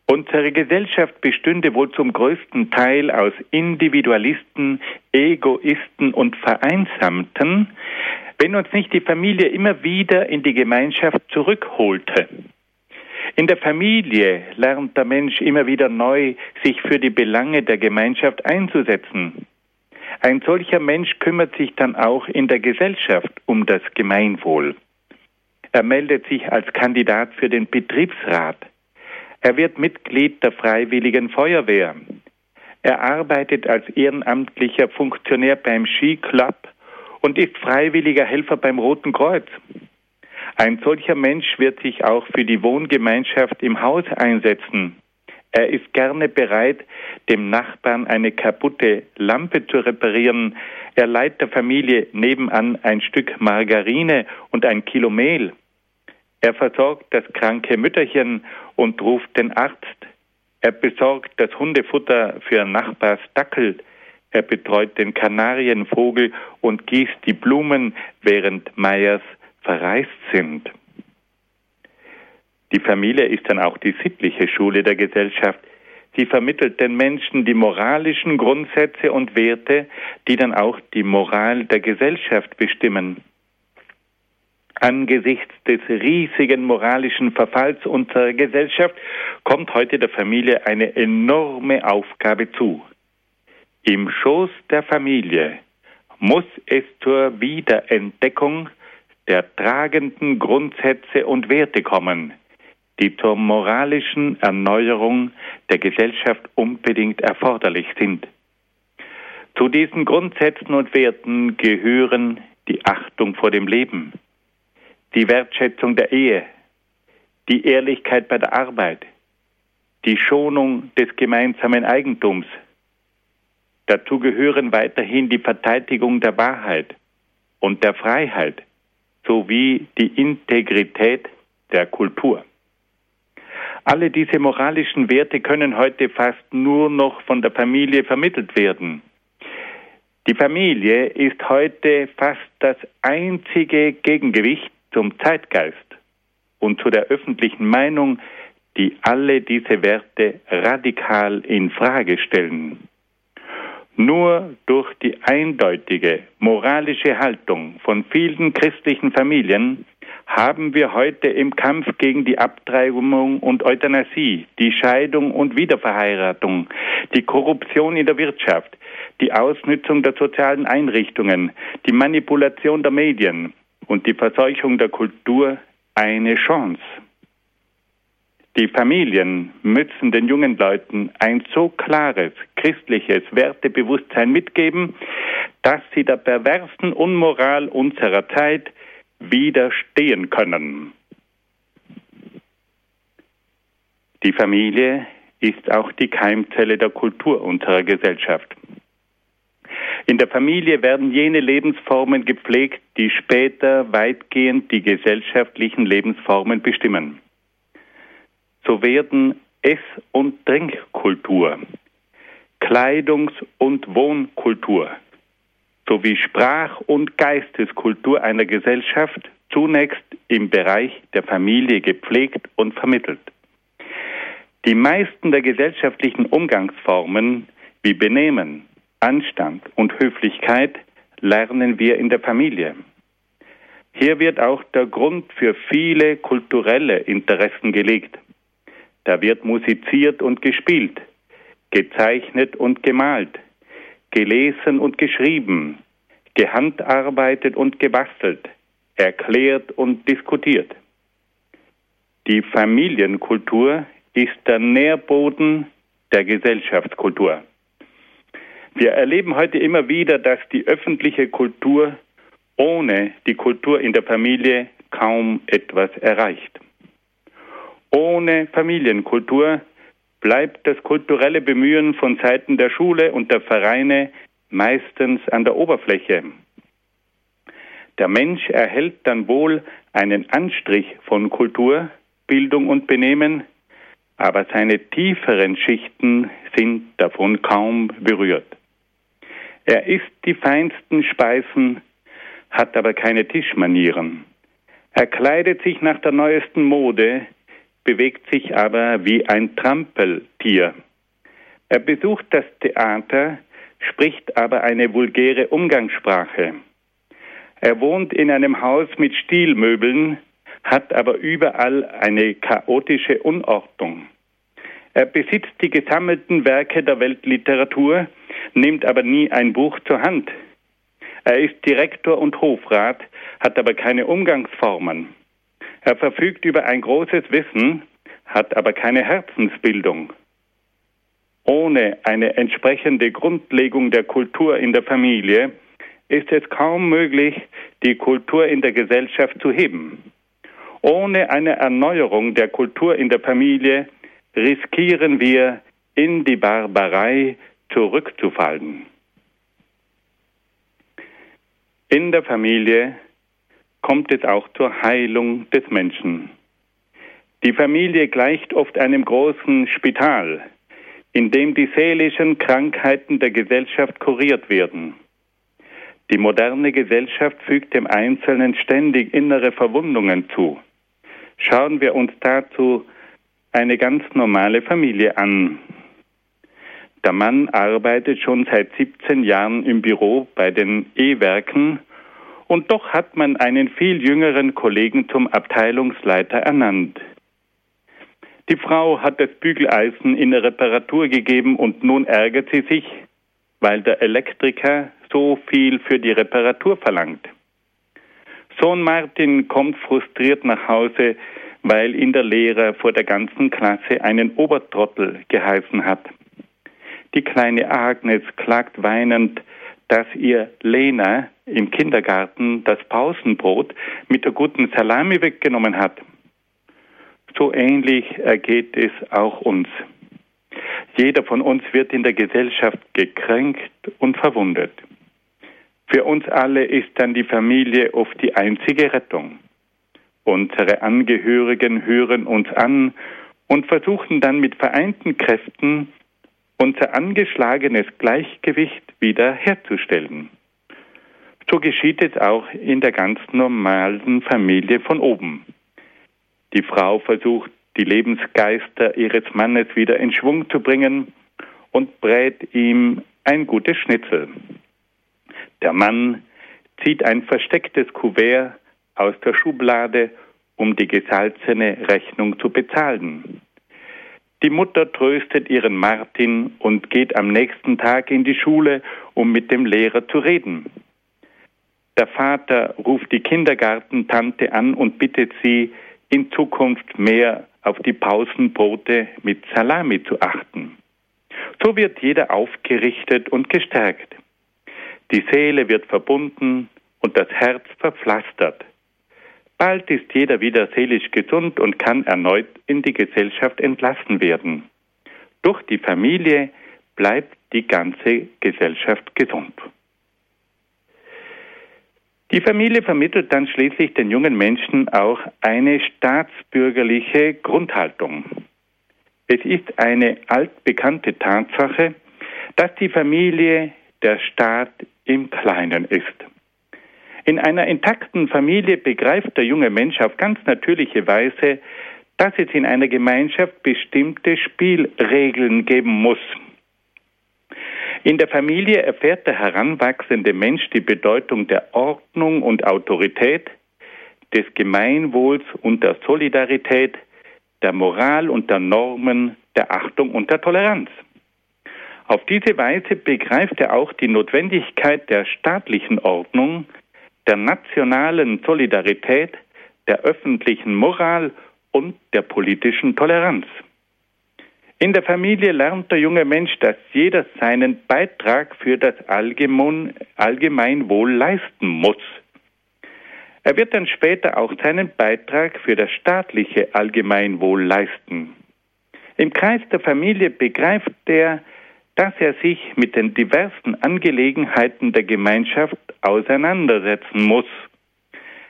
Unsere Gesellschaft bestünde wohl zum größten Teil aus Individualisten, Egoisten und Vereinsamten, wenn uns nicht die Familie immer wieder in die Gemeinschaft zurückholte. In der Familie lernt der Mensch immer wieder neu, sich für die Belange der Gemeinschaft einzusetzen. Ein solcher Mensch kümmert sich dann auch in der Gesellschaft um das Gemeinwohl. Er meldet sich als Kandidat für den Betriebsrat. Er wird Mitglied der Freiwilligen Feuerwehr. Er arbeitet als ehrenamtlicher Funktionär beim Skiclub und ist freiwilliger Helfer beim Roten Kreuz. Ein solcher Mensch wird sich auch für die Wohngemeinschaft im Haus einsetzen. Er ist gerne bereit, dem Nachbarn eine kaputte Lampe zu reparieren. Er leiht der Familie nebenan ein Stück Margarine und ein Kilo Mehl. Er versorgt das kranke Mütterchen und ruft den Arzt. Er besorgt das Hundefutter für Nachbars Dackel. Er betreut den Kanarienvogel und gießt die Blumen, während Meyers verreist sind. Die Familie ist dann auch die sittliche Schule der Gesellschaft. Sie vermittelt den Menschen die moralischen Grundsätze und Werte, die dann auch die Moral der Gesellschaft bestimmen. Angesichts des riesigen moralischen Verfalls unserer Gesellschaft kommt heute der Familie eine enorme Aufgabe zu. Im Schoß der Familie muss es zur Wiederentdeckung der tragenden Grundsätze und Werte kommen, die zur moralischen Erneuerung der Gesellschaft unbedingt erforderlich sind. Zu diesen Grundsätzen und Werten gehören die Achtung vor dem Leben, die Wertschätzung der Ehe, die Ehrlichkeit bei der Arbeit, die Schonung des gemeinsamen Eigentums. Dazu gehören weiterhin die Verteidigung der Wahrheit und der Freiheit sowie die Integrität der Kultur. Alle diese moralischen Werte können heute fast nur noch von der Familie vermittelt werden. Die Familie ist heute fast das einzige Gegengewicht zum Zeitgeist und zu der öffentlichen Meinung, die alle diese Werte radikal in Frage stellen. Nur durch die eindeutige moralische Haltung von vielen christlichen Familien haben wir heute im Kampf gegen die Abtreibung und Euthanasie, die Scheidung und Wiederverheiratung, die Korruption in der Wirtschaft, die Ausnutzung der sozialen Einrichtungen, die Manipulation der Medien und die Verseuchung der Kultur eine Chance. Die Familien müssen den jungen Leuten ein so klares christliches Wertebewusstsein mitgeben, dass sie der perversen Unmoral unserer Zeit widerstehen können. Die Familie ist auch die Keimzelle der Kultur unserer Gesellschaft. In der Familie werden jene Lebensformen gepflegt, die später weitgehend die gesellschaftlichen Lebensformen bestimmen. So werden Ess- und Trinkkultur, Kleidungs- und Wohnkultur sowie Sprach- und Geisteskultur einer Gesellschaft zunächst im Bereich der Familie gepflegt und vermittelt. Die meisten der gesellschaftlichen Umgangsformen wie Benehmen, Anstand und Höflichkeit lernen wir in der Familie. Hier wird auch der Grund für viele kulturelle Interessen gelegt. Da wird musiziert und gespielt, gezeichnet und gemalt, gelesen und geschrieben, gehandarbeitet und gebastelt, erklärt und diskutiert. Die Familienkultur ist der Nährboden der Gesellschaftskultur. Wir erleben heute immer wieder, dass die öffentliche Kultur ohne die Kultur in der Familie kaum etwas erreicht. Ohne Familienkultur bleibt das kulturelle Bemühen von Seiten der Schule und der Vereine meistens an der Oberfläche. Der Mensch erhält dann wohl einen Anstrich von Kultur, Bildung und Benehmen, aber seine tieferen Schichten sind davon kaum berührt. Er isst die feinsten Speisen, hat aber keine Tischmanieren. Er kleidet sich nach der neuesten Mode, bewegt sich aber wie ein Trampeltier. Er besucht das Theater, spricht aber eine vulgäre Umgangssprache. Er wohnt in einem Haus mit Stilmöbeln, hat aber überall eine chaotische Unordnung. Er besitzt die gesammelten Werke der Weltliteratur, nimmt aber nie ein Buch zur Hand. Er ist Direktor und Hofrat, hat aber keine Umgangsformen. Er verfügt über ein großes Wissen, hat aber keine Herzensbildung. Ohne eine entsprechende Grundlegung der Kultur in der Familie ist es kaum möglich, die Kultur in der Gesellschaft zu heben. Ohne eine Erneuerung der Kultur in der Familie riskieren wir, in die Barbarei zurückzufallen. In der Familie kommt es auch zur Heilung des Menschen. Die Familie gleicht oft einem großen Spital, in dem die seelischen Krankheiten der Gesellschaft kuriert werden. Die moderne Gesellschaft fügt dem Einzelnen ständig innere Verwundungen zu. Schauen wir uns dazu eine ganz normale Familie an. Der Mann arbeitet schon seit 17 Jahren im Büro bei den E-Werken und doch hat man einen viel jüngeren Kollegen zum Abteilungsleiter ernannt. Die Frau hat das Bügeleisen in Reparatur gegeben und nun ärgert sie sich, weil der Elektriker so viel für die Reparatur verlangt. Sohn Martin kommt frustriert nach Hause, weil ihn der Lehrer vor der ganzen Klasse einen Obertrottel geheißen hat. Die kleine Agnes klagt weinend, dass ihr Lena im Kindergarten das Pausenbrot mit der guten Salami weggenommen hat. So ähnlich ergeht es auch uns. Jeder von uns wird in der Gesellschaft gekränkt und verwundet. Für uns alle ist dann die Familie oft die einzige Rettung. Unsere Angehörigen hören uns an und versuchen dann mit vereinten Kräften unser angeschlagenes Gleichgewicht wieder herzustellen. So geschieht es auch in der ganz normalen Familie von oben. Die Frau versucht, die Lebensgeister ihres Mannes wieder in Schwung zu bringen und brät ihm ein gutes Schnitzel. Der Mann zieht ein verstecktes Kuvert aus der Schublade, um die gesalzene Rechnung zu bezahlen. Die Mutter tröstet ihren Martin und geht am nächsten Tag in die Schule, um mit dem Lehrer zu reden. Der Vater ruft die Kindergartentante an und bittet sie, in Zukunft mehr auf die Pausenbrote mit Salami zu achten. So wird jeder aufgerichtet und gestärkt. Die Seele wird verbunden und das Herz verpflastert. Bald ist jeder wieder seelisch gesund und kann erneut in die Gesellschaft entlassen werden. Durch die Familie bleibt die ganze Gesellschaft gesund. Die Familie vermittelt dann schließlich den jungen Menschen auch eine staatsbürgerliche Grundhaltung. Es ist eine altbekannte Tatsache, dass die Familie der Staat im Kleinen ist. In einer intakten Familie begreift der junge Mensch auf ganz natürliche Weise, dass es in einer Gemeinschaft bestimmte Spielregeln geben muss. In der Familie erfährt der heranwachsende Mensch die Bedeutung der Ordnung und Autorität, des Gemeinwohls und der Solidarität, der Moral und der Normen, der Achtung und der Toleranz. Auf diese Weise begreift er auch die Notwendigkeit der staatlichen Ordnung, der nationalen Solidarität, der öffentlichen Moral und der politischen Toleranz. In der Familie lernt der junge Mensch, dass jeder seinen Beitrag für das Allgemeinwohl leisten muss. Er wird dann später auch seinen Beitrag für das staatliche Allgemeinwohl leisten. Im Kreis der Familie begreift er, dass er sich mit den diversen Angelegenheiten der Gemeinschaft auseinandersetzen muss.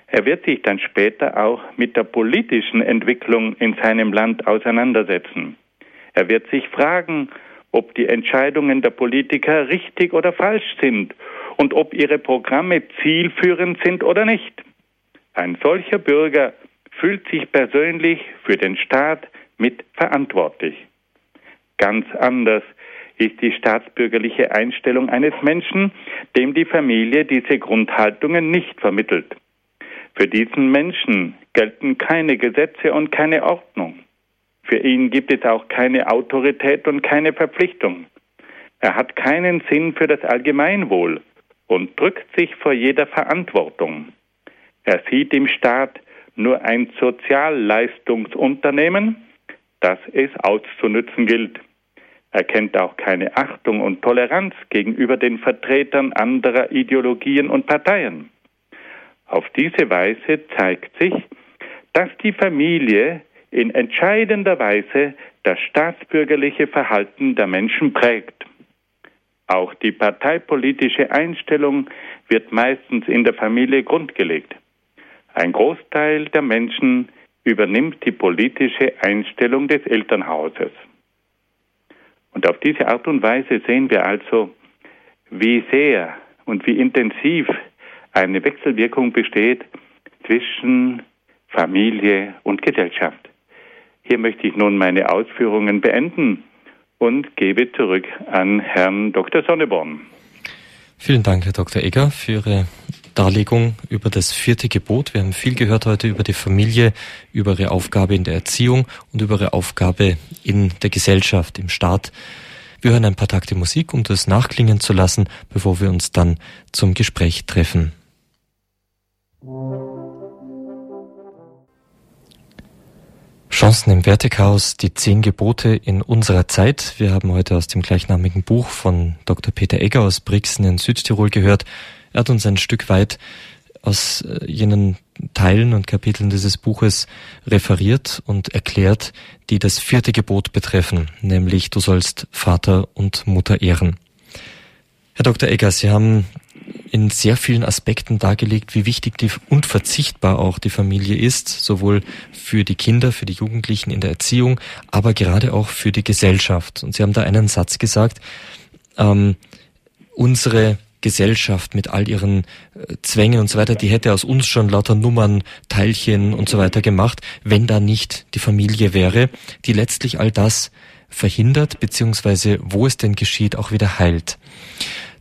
Er wird sich dann später auch mit der politischen Entwicklung in seinem Land auseinandersetzen. Er wird sich fragen, ob die Entscheidungen der Politiker richtig oder falsch sind und ob ihre Programme zielführend sind oder nicht. Ein solcher Bürger fühlt sich persönlich für den Staat mit verantwortlich. Ganz anders ist die staatsbürgerliche Einstellung eines Menschen, dem die Familie diese Grundhaltungen nicht vermittelt. Für diesen Menschen gelten keine Gesetze und keine Ordnung. Für ihn gibt es auch keine Autorität und keine Verpflichtung. Er hat keinen Sinn für das Allgemeinwohl und drückt sich vor jeder Verantwortung. Er sieht im Staat nur ein Sozialleistungsunternehmen, das es auszunützen gilt. Er kennt auch keine Achtung und Toleranz gegenüber den Vertretern anderer Ideologien und Parteien. Auf diese Weise zeigt sich, dass die Familie in entscheidender Weise das staatsbürgerliche Verhalten der Menschen prägt. Auch die parteipolitische Einstellung wird meistens in der Familie grundgelegt. Ein Großteil der Menschen übernimmt die politische Einstellung des Elternhauses. Und auf diese Art und Weise sehen wir also, wie sehr und wie intensiv eine Wechselwirkung besteht zwischen Familie und Gesellschaft. Hier möchte ich nun meine Ausführungen beenden und gebe zurück an Herrn Dr. Sonneborn. Vielen Dank, Herr Dr. Egger, für Ihre Darlegung über das vierte Gebot. Wir haben viel gehört heute über die Familie, über ihre Aufgabe in der Erziehung und über ihre Aufgabe in der Gesellschaft, im Staat. Wir hören ein paar Takte Musik, um das nachklingen zu lassen, bevor wir uns dann zum Gespräch treffen. Chancen im Wertechaos, die zehn Gebote in unserer Zeit. Wir haben heute aus dem gleichnamigen Buch von Dr. Peter Egger aus Brixen in Südtirol gehört. Er hat uns ein Stück weit aus äh, jenen Teilen und Kapiteln dieses Buches referiert und erklärt, die das vierte Gebot betreffen, nämlich du sollst Vater und Mutter ehren. Herr Dr. Egger, Sie haben in sehr vielen Aspekten dargelegt, wie wichtig die, und verzichtbar auch die Familie ist, sowohl für die Kinder, für die Jugendlichen in der Erziehung, aber gerade auch für die Gesellschaft. Und Sie haben da einen Satz gesagt, ähm, unsere Gesellschaft mit all ihren äh, Zwängen und so weiter, die hätte aus uns schon lauter Nummern, Teilchen und so weiter gemacht, wenn da nicht die Familie wäre, die letztlich all das verhindert, beziehungsweise wo es denn geschieht, auch wieder heilt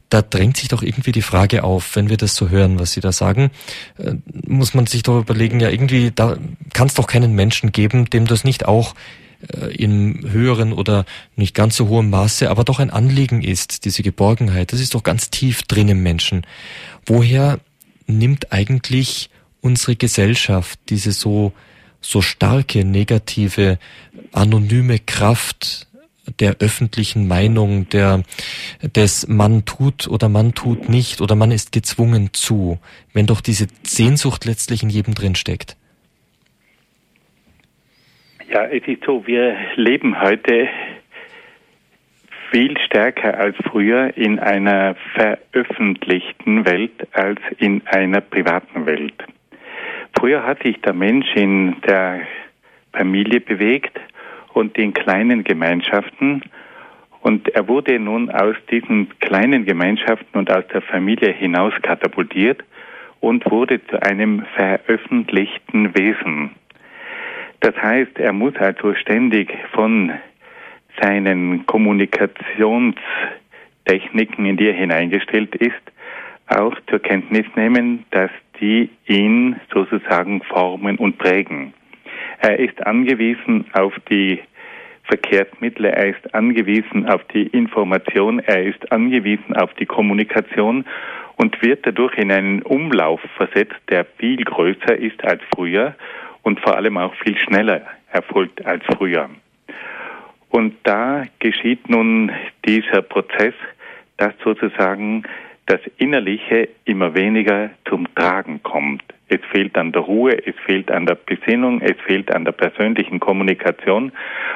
da drängt sich doch irgendwie die Frage auf, wenn wir das so hören, was Sie da sagen, äh, muss man sich doch überlegen, ja irgendwie, da kann es doch keinen Menschen geben, dem das nicht auch äh, in höheren oder nicht ganz so hohem Maße, aber doch ein Anliegen ist, diese Geborgenheit. Das ist doch ganz tief drin im Menschen. Woher nimmt eigentlich unsere Gesellschaft diese so, so starke negative, anonyme Kraft der öffentlichen Meinung, der, des man tut oder man tut nicht oder man ist gezwungen zu, wenn doch diese Sehnsucht letztlich in jedem drin steckt? Ja, es ist so, wir leben heute viel stärker als früher in einer veröffentlichten Welt als in einer privaten Welt. Früher hat sich der Mensch in der Familie bewegt und in kleinen Gemeinschaften. Und er wurde nun aus diesen kleinen Gemeinschaften und aus der Familie hinaus katapultiert und wurde zu einem veröffentlichten Wesen. Das heißt, er muss also ständig von seinen Kommunikationstechniken, in die er hineingestellt ist, auch zur Kenntnis nehmen, dass die ihn sozusagen formen und prägen. Er ist angewiesen auf die Verkehrsmittel, er ist angewiesen auf die Information, er ist angewiesen auf die Kommunikation und wird dadurch in einen Umlauf versetzt, der viel größer ist als früher und vor allem auch viel schneller erfolgt als früher. Und da geschieht nun dieser Prozess, dass sozusagen das Innerliche immer weniger zum Tragen kommt. Es fehlt an der Ruhe, es fehlt an der Besinnung, es fehlt an der persönlichen Kommunikation.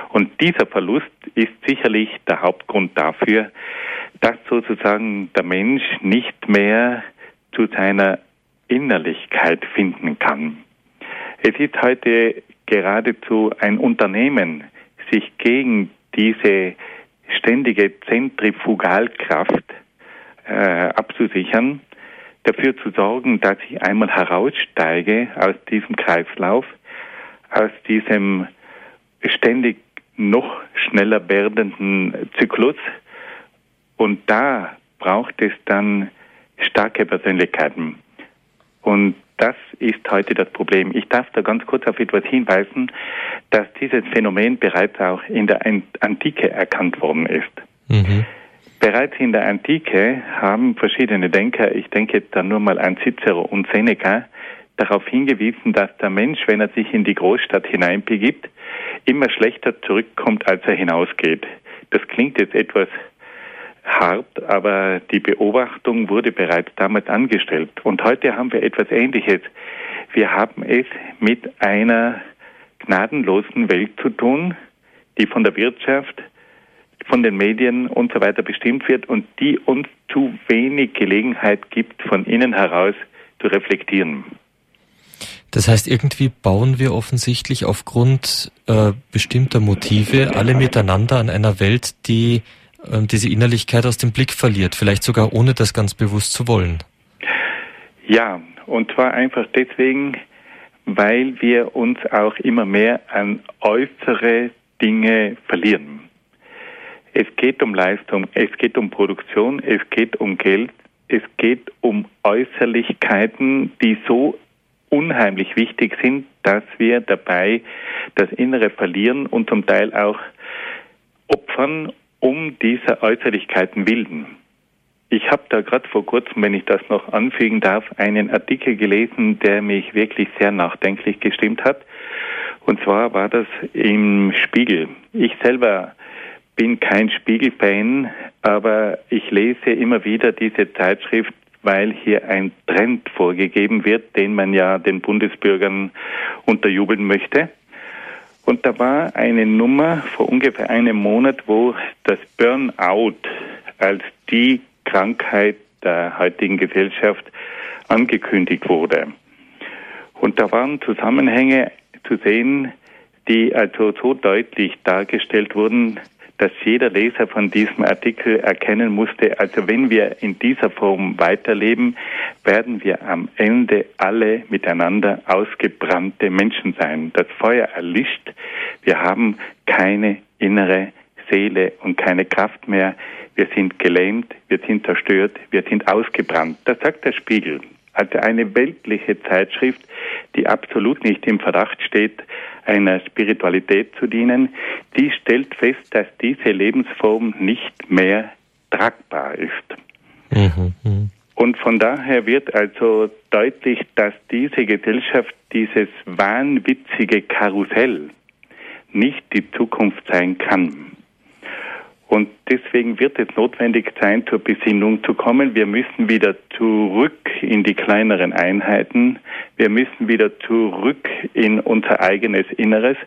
Und dieser Verlust ist sicherlich der Hauptgrund dafür, dass sozusagen der Mensch nicht mehr zu seiner Innerlichkeit finden kann. Es ist heute geradezu ein Unternehmen, sich gegen diese ständige Zentrifugalkraft äh, abzusichern dafür zu sorgen, dass ich einmal heraussteige aus diesem Kreislauf, aus diesem ständig noch schneller werdenden Zyklus. Und da braucht es dann starke Persönlichkeiten. Und das ist heute das Problem. Ich darf da ganz kurz auf etwas hinweisen, dass dieses Phänomen bereits auch in der Antike erkannt worden ist. Mhm. Bereits in der Antike haben verschiedene Denker, ich denke da nur mal an Cicero und Seneca, darauf hingewiesen, dass der Mensch, wenn er sich in die Großstadt hineinbegibt, immer schlechter zurückkommt, als er hinausgeht. Das klingt jetzt etwas hart, aber die Beobachtung wurde bereits damals angestellt. Und heute haben wir etwas Ähnliches. Wir haben es mit einer gnadenlosen Welt zu tun, die von der Wirtschaft, von den Medien und so weiter bestimmt wird und die uns zu wenig Gelegenheit gibt, von innen heraus zu reflektieren. Das heißt, irgendwie bauen wir offensichtlich aufgrund äh, bestimmter Motive alle miteinander an einer Welt, die äh, diese Innerlichkeit aus dem Blick verliert, vielleicht sogar ohne das ganz bewusst zu wollen. Ja, und zwar einfach deswegen, weil wir uns auch immer mehr an äußere Dinge verlieren. Es geht um Leistung, es geht um Produktion, es geht um Geld, es geht um Äußerlichkeiten, die so unheimlich wichtig sind, dass wir dabei das Innere verlieren und zum Teil auch opfern, um diese Äußerlichkeiten willen. Ich habe da gerade vor kurzem, wenn ich das noch anfügen darf, einen Artikel gelesen, der mich wirklich sehr nachdenklich gestimmt hat. Und zwar war das im Spiegel. Ich selber bin kein Spiegelfan, aber ich lese immer wieder diese Zeitschrift, weil hier ein Trend vorgegeben wird, den man ja den Bundesbürgern unterjubeln möchte. Und da war eine Nummer vor ungefähr einem Monat, wo das Burnout als die Krankheit der heutigen Gesellschaft angekündigt wurde. Und da waren Zusammenhänge zu sehen, die also so deutlich dargestellt wurden, dass jeder Leser von diesem Artikel erkennen musste, also wenn wir in dieser Form weiterleben, werden wir am Ende alle miteinander ausgebrannte Menschen sein. Das Feuer erlischt, wir haben keine innere Seele und keine Kraft mehr, wir sind gelähmt, wir sind zerstört, wir sind ausgebrannt. Das sagt der Spiegel. Also eine weltliche Zeitschrift, die absolut nicht im Verdacht steht, einer Spiritualität zu dienen, die stellt fest, dass diese Lebensform nicht mehr tragbar ist. Mhm, mh. Und von daher wird also deutlich, dass diese Gesellschaft, dieses wahnwitzige Karussell nicht die Zukunft sein kann. Und deswegen wird es notwendig sein, zur Besinnung zu kommen. Wir müssen wieder zurück in die kleineren Einheiten. Wir müssen wieder zurück in unser eigenes Inneres.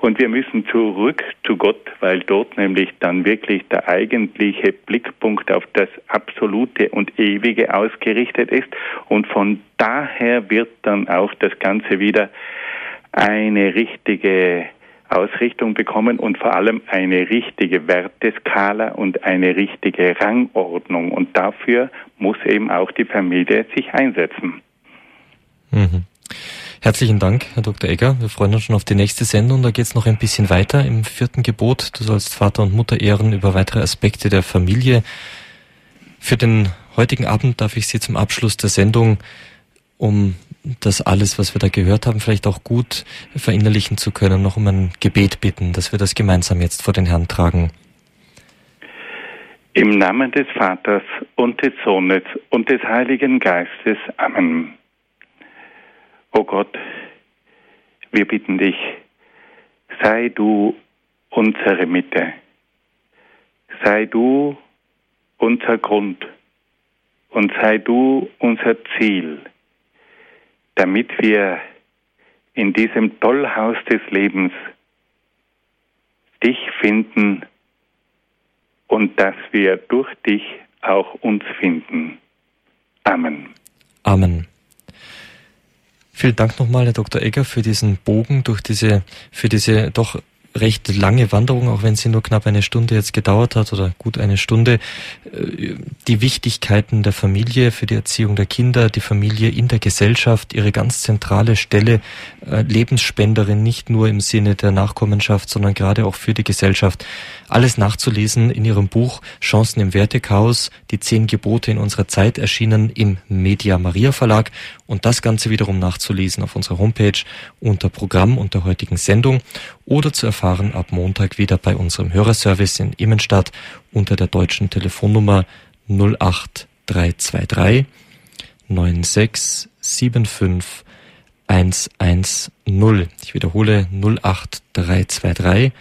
Und wir müssen zurück zu Gott, weil dort nämlich dann wirklich der eigentliche Blickpunkt auf das Absolute und Ewige ausgerichtet ist. Und von daher wird dann auch das Ganze wieder eine richtige Ausrichtung bekommen und vor allem eine richtige Werteskala und eine richtige Rangordnung. Und dafür muss eben auch die Familie sich einsetzen. Mhm. Herzlichen Dank, Herr Dr. Egger. Wir freuen uns schon auf die nächste Sendung. Da geht es noch ein bisschen weiter im vierten Gebot. Du sollst Vater und Mutter ehren über weitere Aspekte der Familie. Für den heutigen Abend darf ich Sie zum Abschluss der Sendung um das alles, was wir da gehört haben, vielleicht auch gut verinnerlichen zu können, noch um ein Gebet bitten, dass wir das gemeinsam jetzt vor den Herrn tragen. Im Namen des Vaters und des Sohnes und des Heiligen Geistes. Amen. O Gott, wir bitten dich, sei du unsere Mitte, sei du unser Grund und sei du unser Ziel damit wir in diesem Tollhaus des Lebens dich finden und dass wir durch dich auch uns finden. Amen. Amen. Vielen Dank nochmal, Herr Dr. Egger, für diesen Bogen durch diese, für diese doch recht lange Wanderung, auch wenn sie nur knapp eine Stunde jetzt gedauert hat oder gut eine Stunde, äh, die Wichtigkeiten der Familie für die Erziehung der Kinder, die Familie in der Gesellschaft, ihre ganz zentrale Stelle, äh, Lebensspenderin nicht nur im Sinne der Nachkommenschaft, sondern gerade auch für die Gesellschaft. Alles nachzulesen in ihrem Buch Chancen im Wertechaos, die zehn Gebote in unserer Zeit erschienen im Media Maria Verlag und das Ganze wiederum nachzulesen auf unserer Homepage unter Programm und der heutigen Sendung oder zu erfahren ab Montag wieder bei unserem Hörerservice in Immenstadt unter der deutschen Telefonnummer 08323 9675 110. Ich wiederhole 08323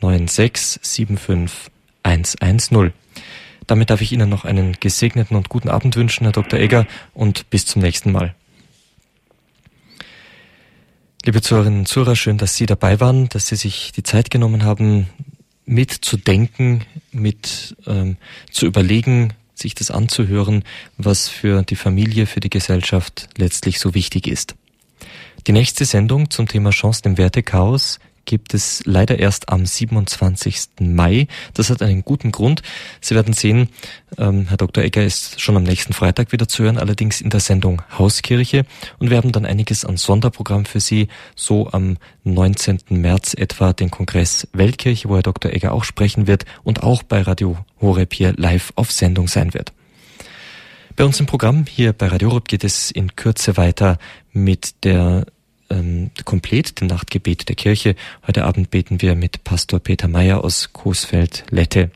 9675 110. Damit darf ich Ihnen noch einen gesegneten und guten Abend wünschen, Herr Dr. Egger, und bis zum nächsten Mal. Liebe Zuhörerinnen und Zuhörer, schön, dass Sie dabei waren, dass Sie sich die Zeit genommen haben, mitzudenken, mit ähm, zu überlegen, sich das anzuhören, was für die Familie, für die Gesellschaft letztlich so wichtig ist. Die nächste Sendung zum Thema Chancen im Wertechaos gibt es leider erst am 27. Mai. Das hat einen guten Grund. Sie werden sehen, ähm, Herr Dr. Egger ist schon am nächsten Freitag wieder zu hören, allerdings in der Sendung Hauskirche. Und wir haben dann einiges an Sonderprogramm für Sie, so am 19. März etwa den Kongress Weltkirche, wo Herr Dr. Egger auch sprechen wird und auch bei Radio Horeb hier live auf Sendung sein wird. Bei uns im Programm hier bei Radio Horeb geht es in Kürze weiter mit der ähm, komplett dem Nachtgebet der Kirche. Heute Abend beten wir mit Pastor Peter Meyer aus Coesfeld-Lette.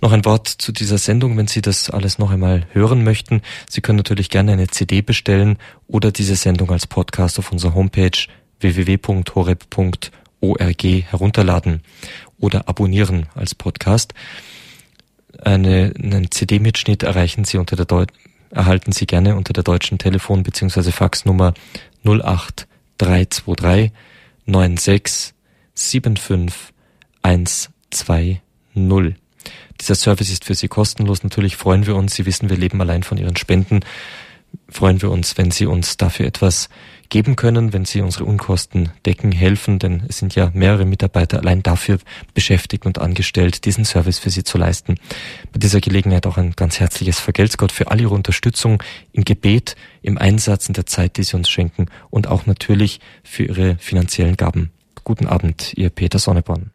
Noch ein Wort zu dieser Sendung, wenn Sie das alles noch einmal hören möchten. Sie können natürlich gerne eine CD bestellen oder diese Sendung als Podcast auf unserer Homepage www.horeb.org herunterladen oder abonnieren als Podcast. Eine, einen CD-Mitschnitt erreichen Sie unter der Deu erhalten Sie gerne unter der deutschen Telefon- bzw. Faxnummer 08323 96 75 120. Dieser Service ist für Sie kostenlos. Natürlich freuen wir uns. Sie wissen, wir leben allein von Ihren Spenden. Freuen wir uns, wenn Sie uns dafür etwas geben können, wenn Sie unsere Unkosten decken, helfen, denn es sind ja mehrere Mitarbeiter allein dafür beschäftigt und angestellt, diesen Service für Sie zu leisten. Bei dieser Gelegenheit auch ein ganz herzliches Vergelt's Gott für all Ihre Unterstützung im Gebet, im Einsatz, in der Zeit, die Sie uns schenken und auch natürlich für Ihre finanziellen Gaben. Guten Abend, Ihr Peter Sonneborn.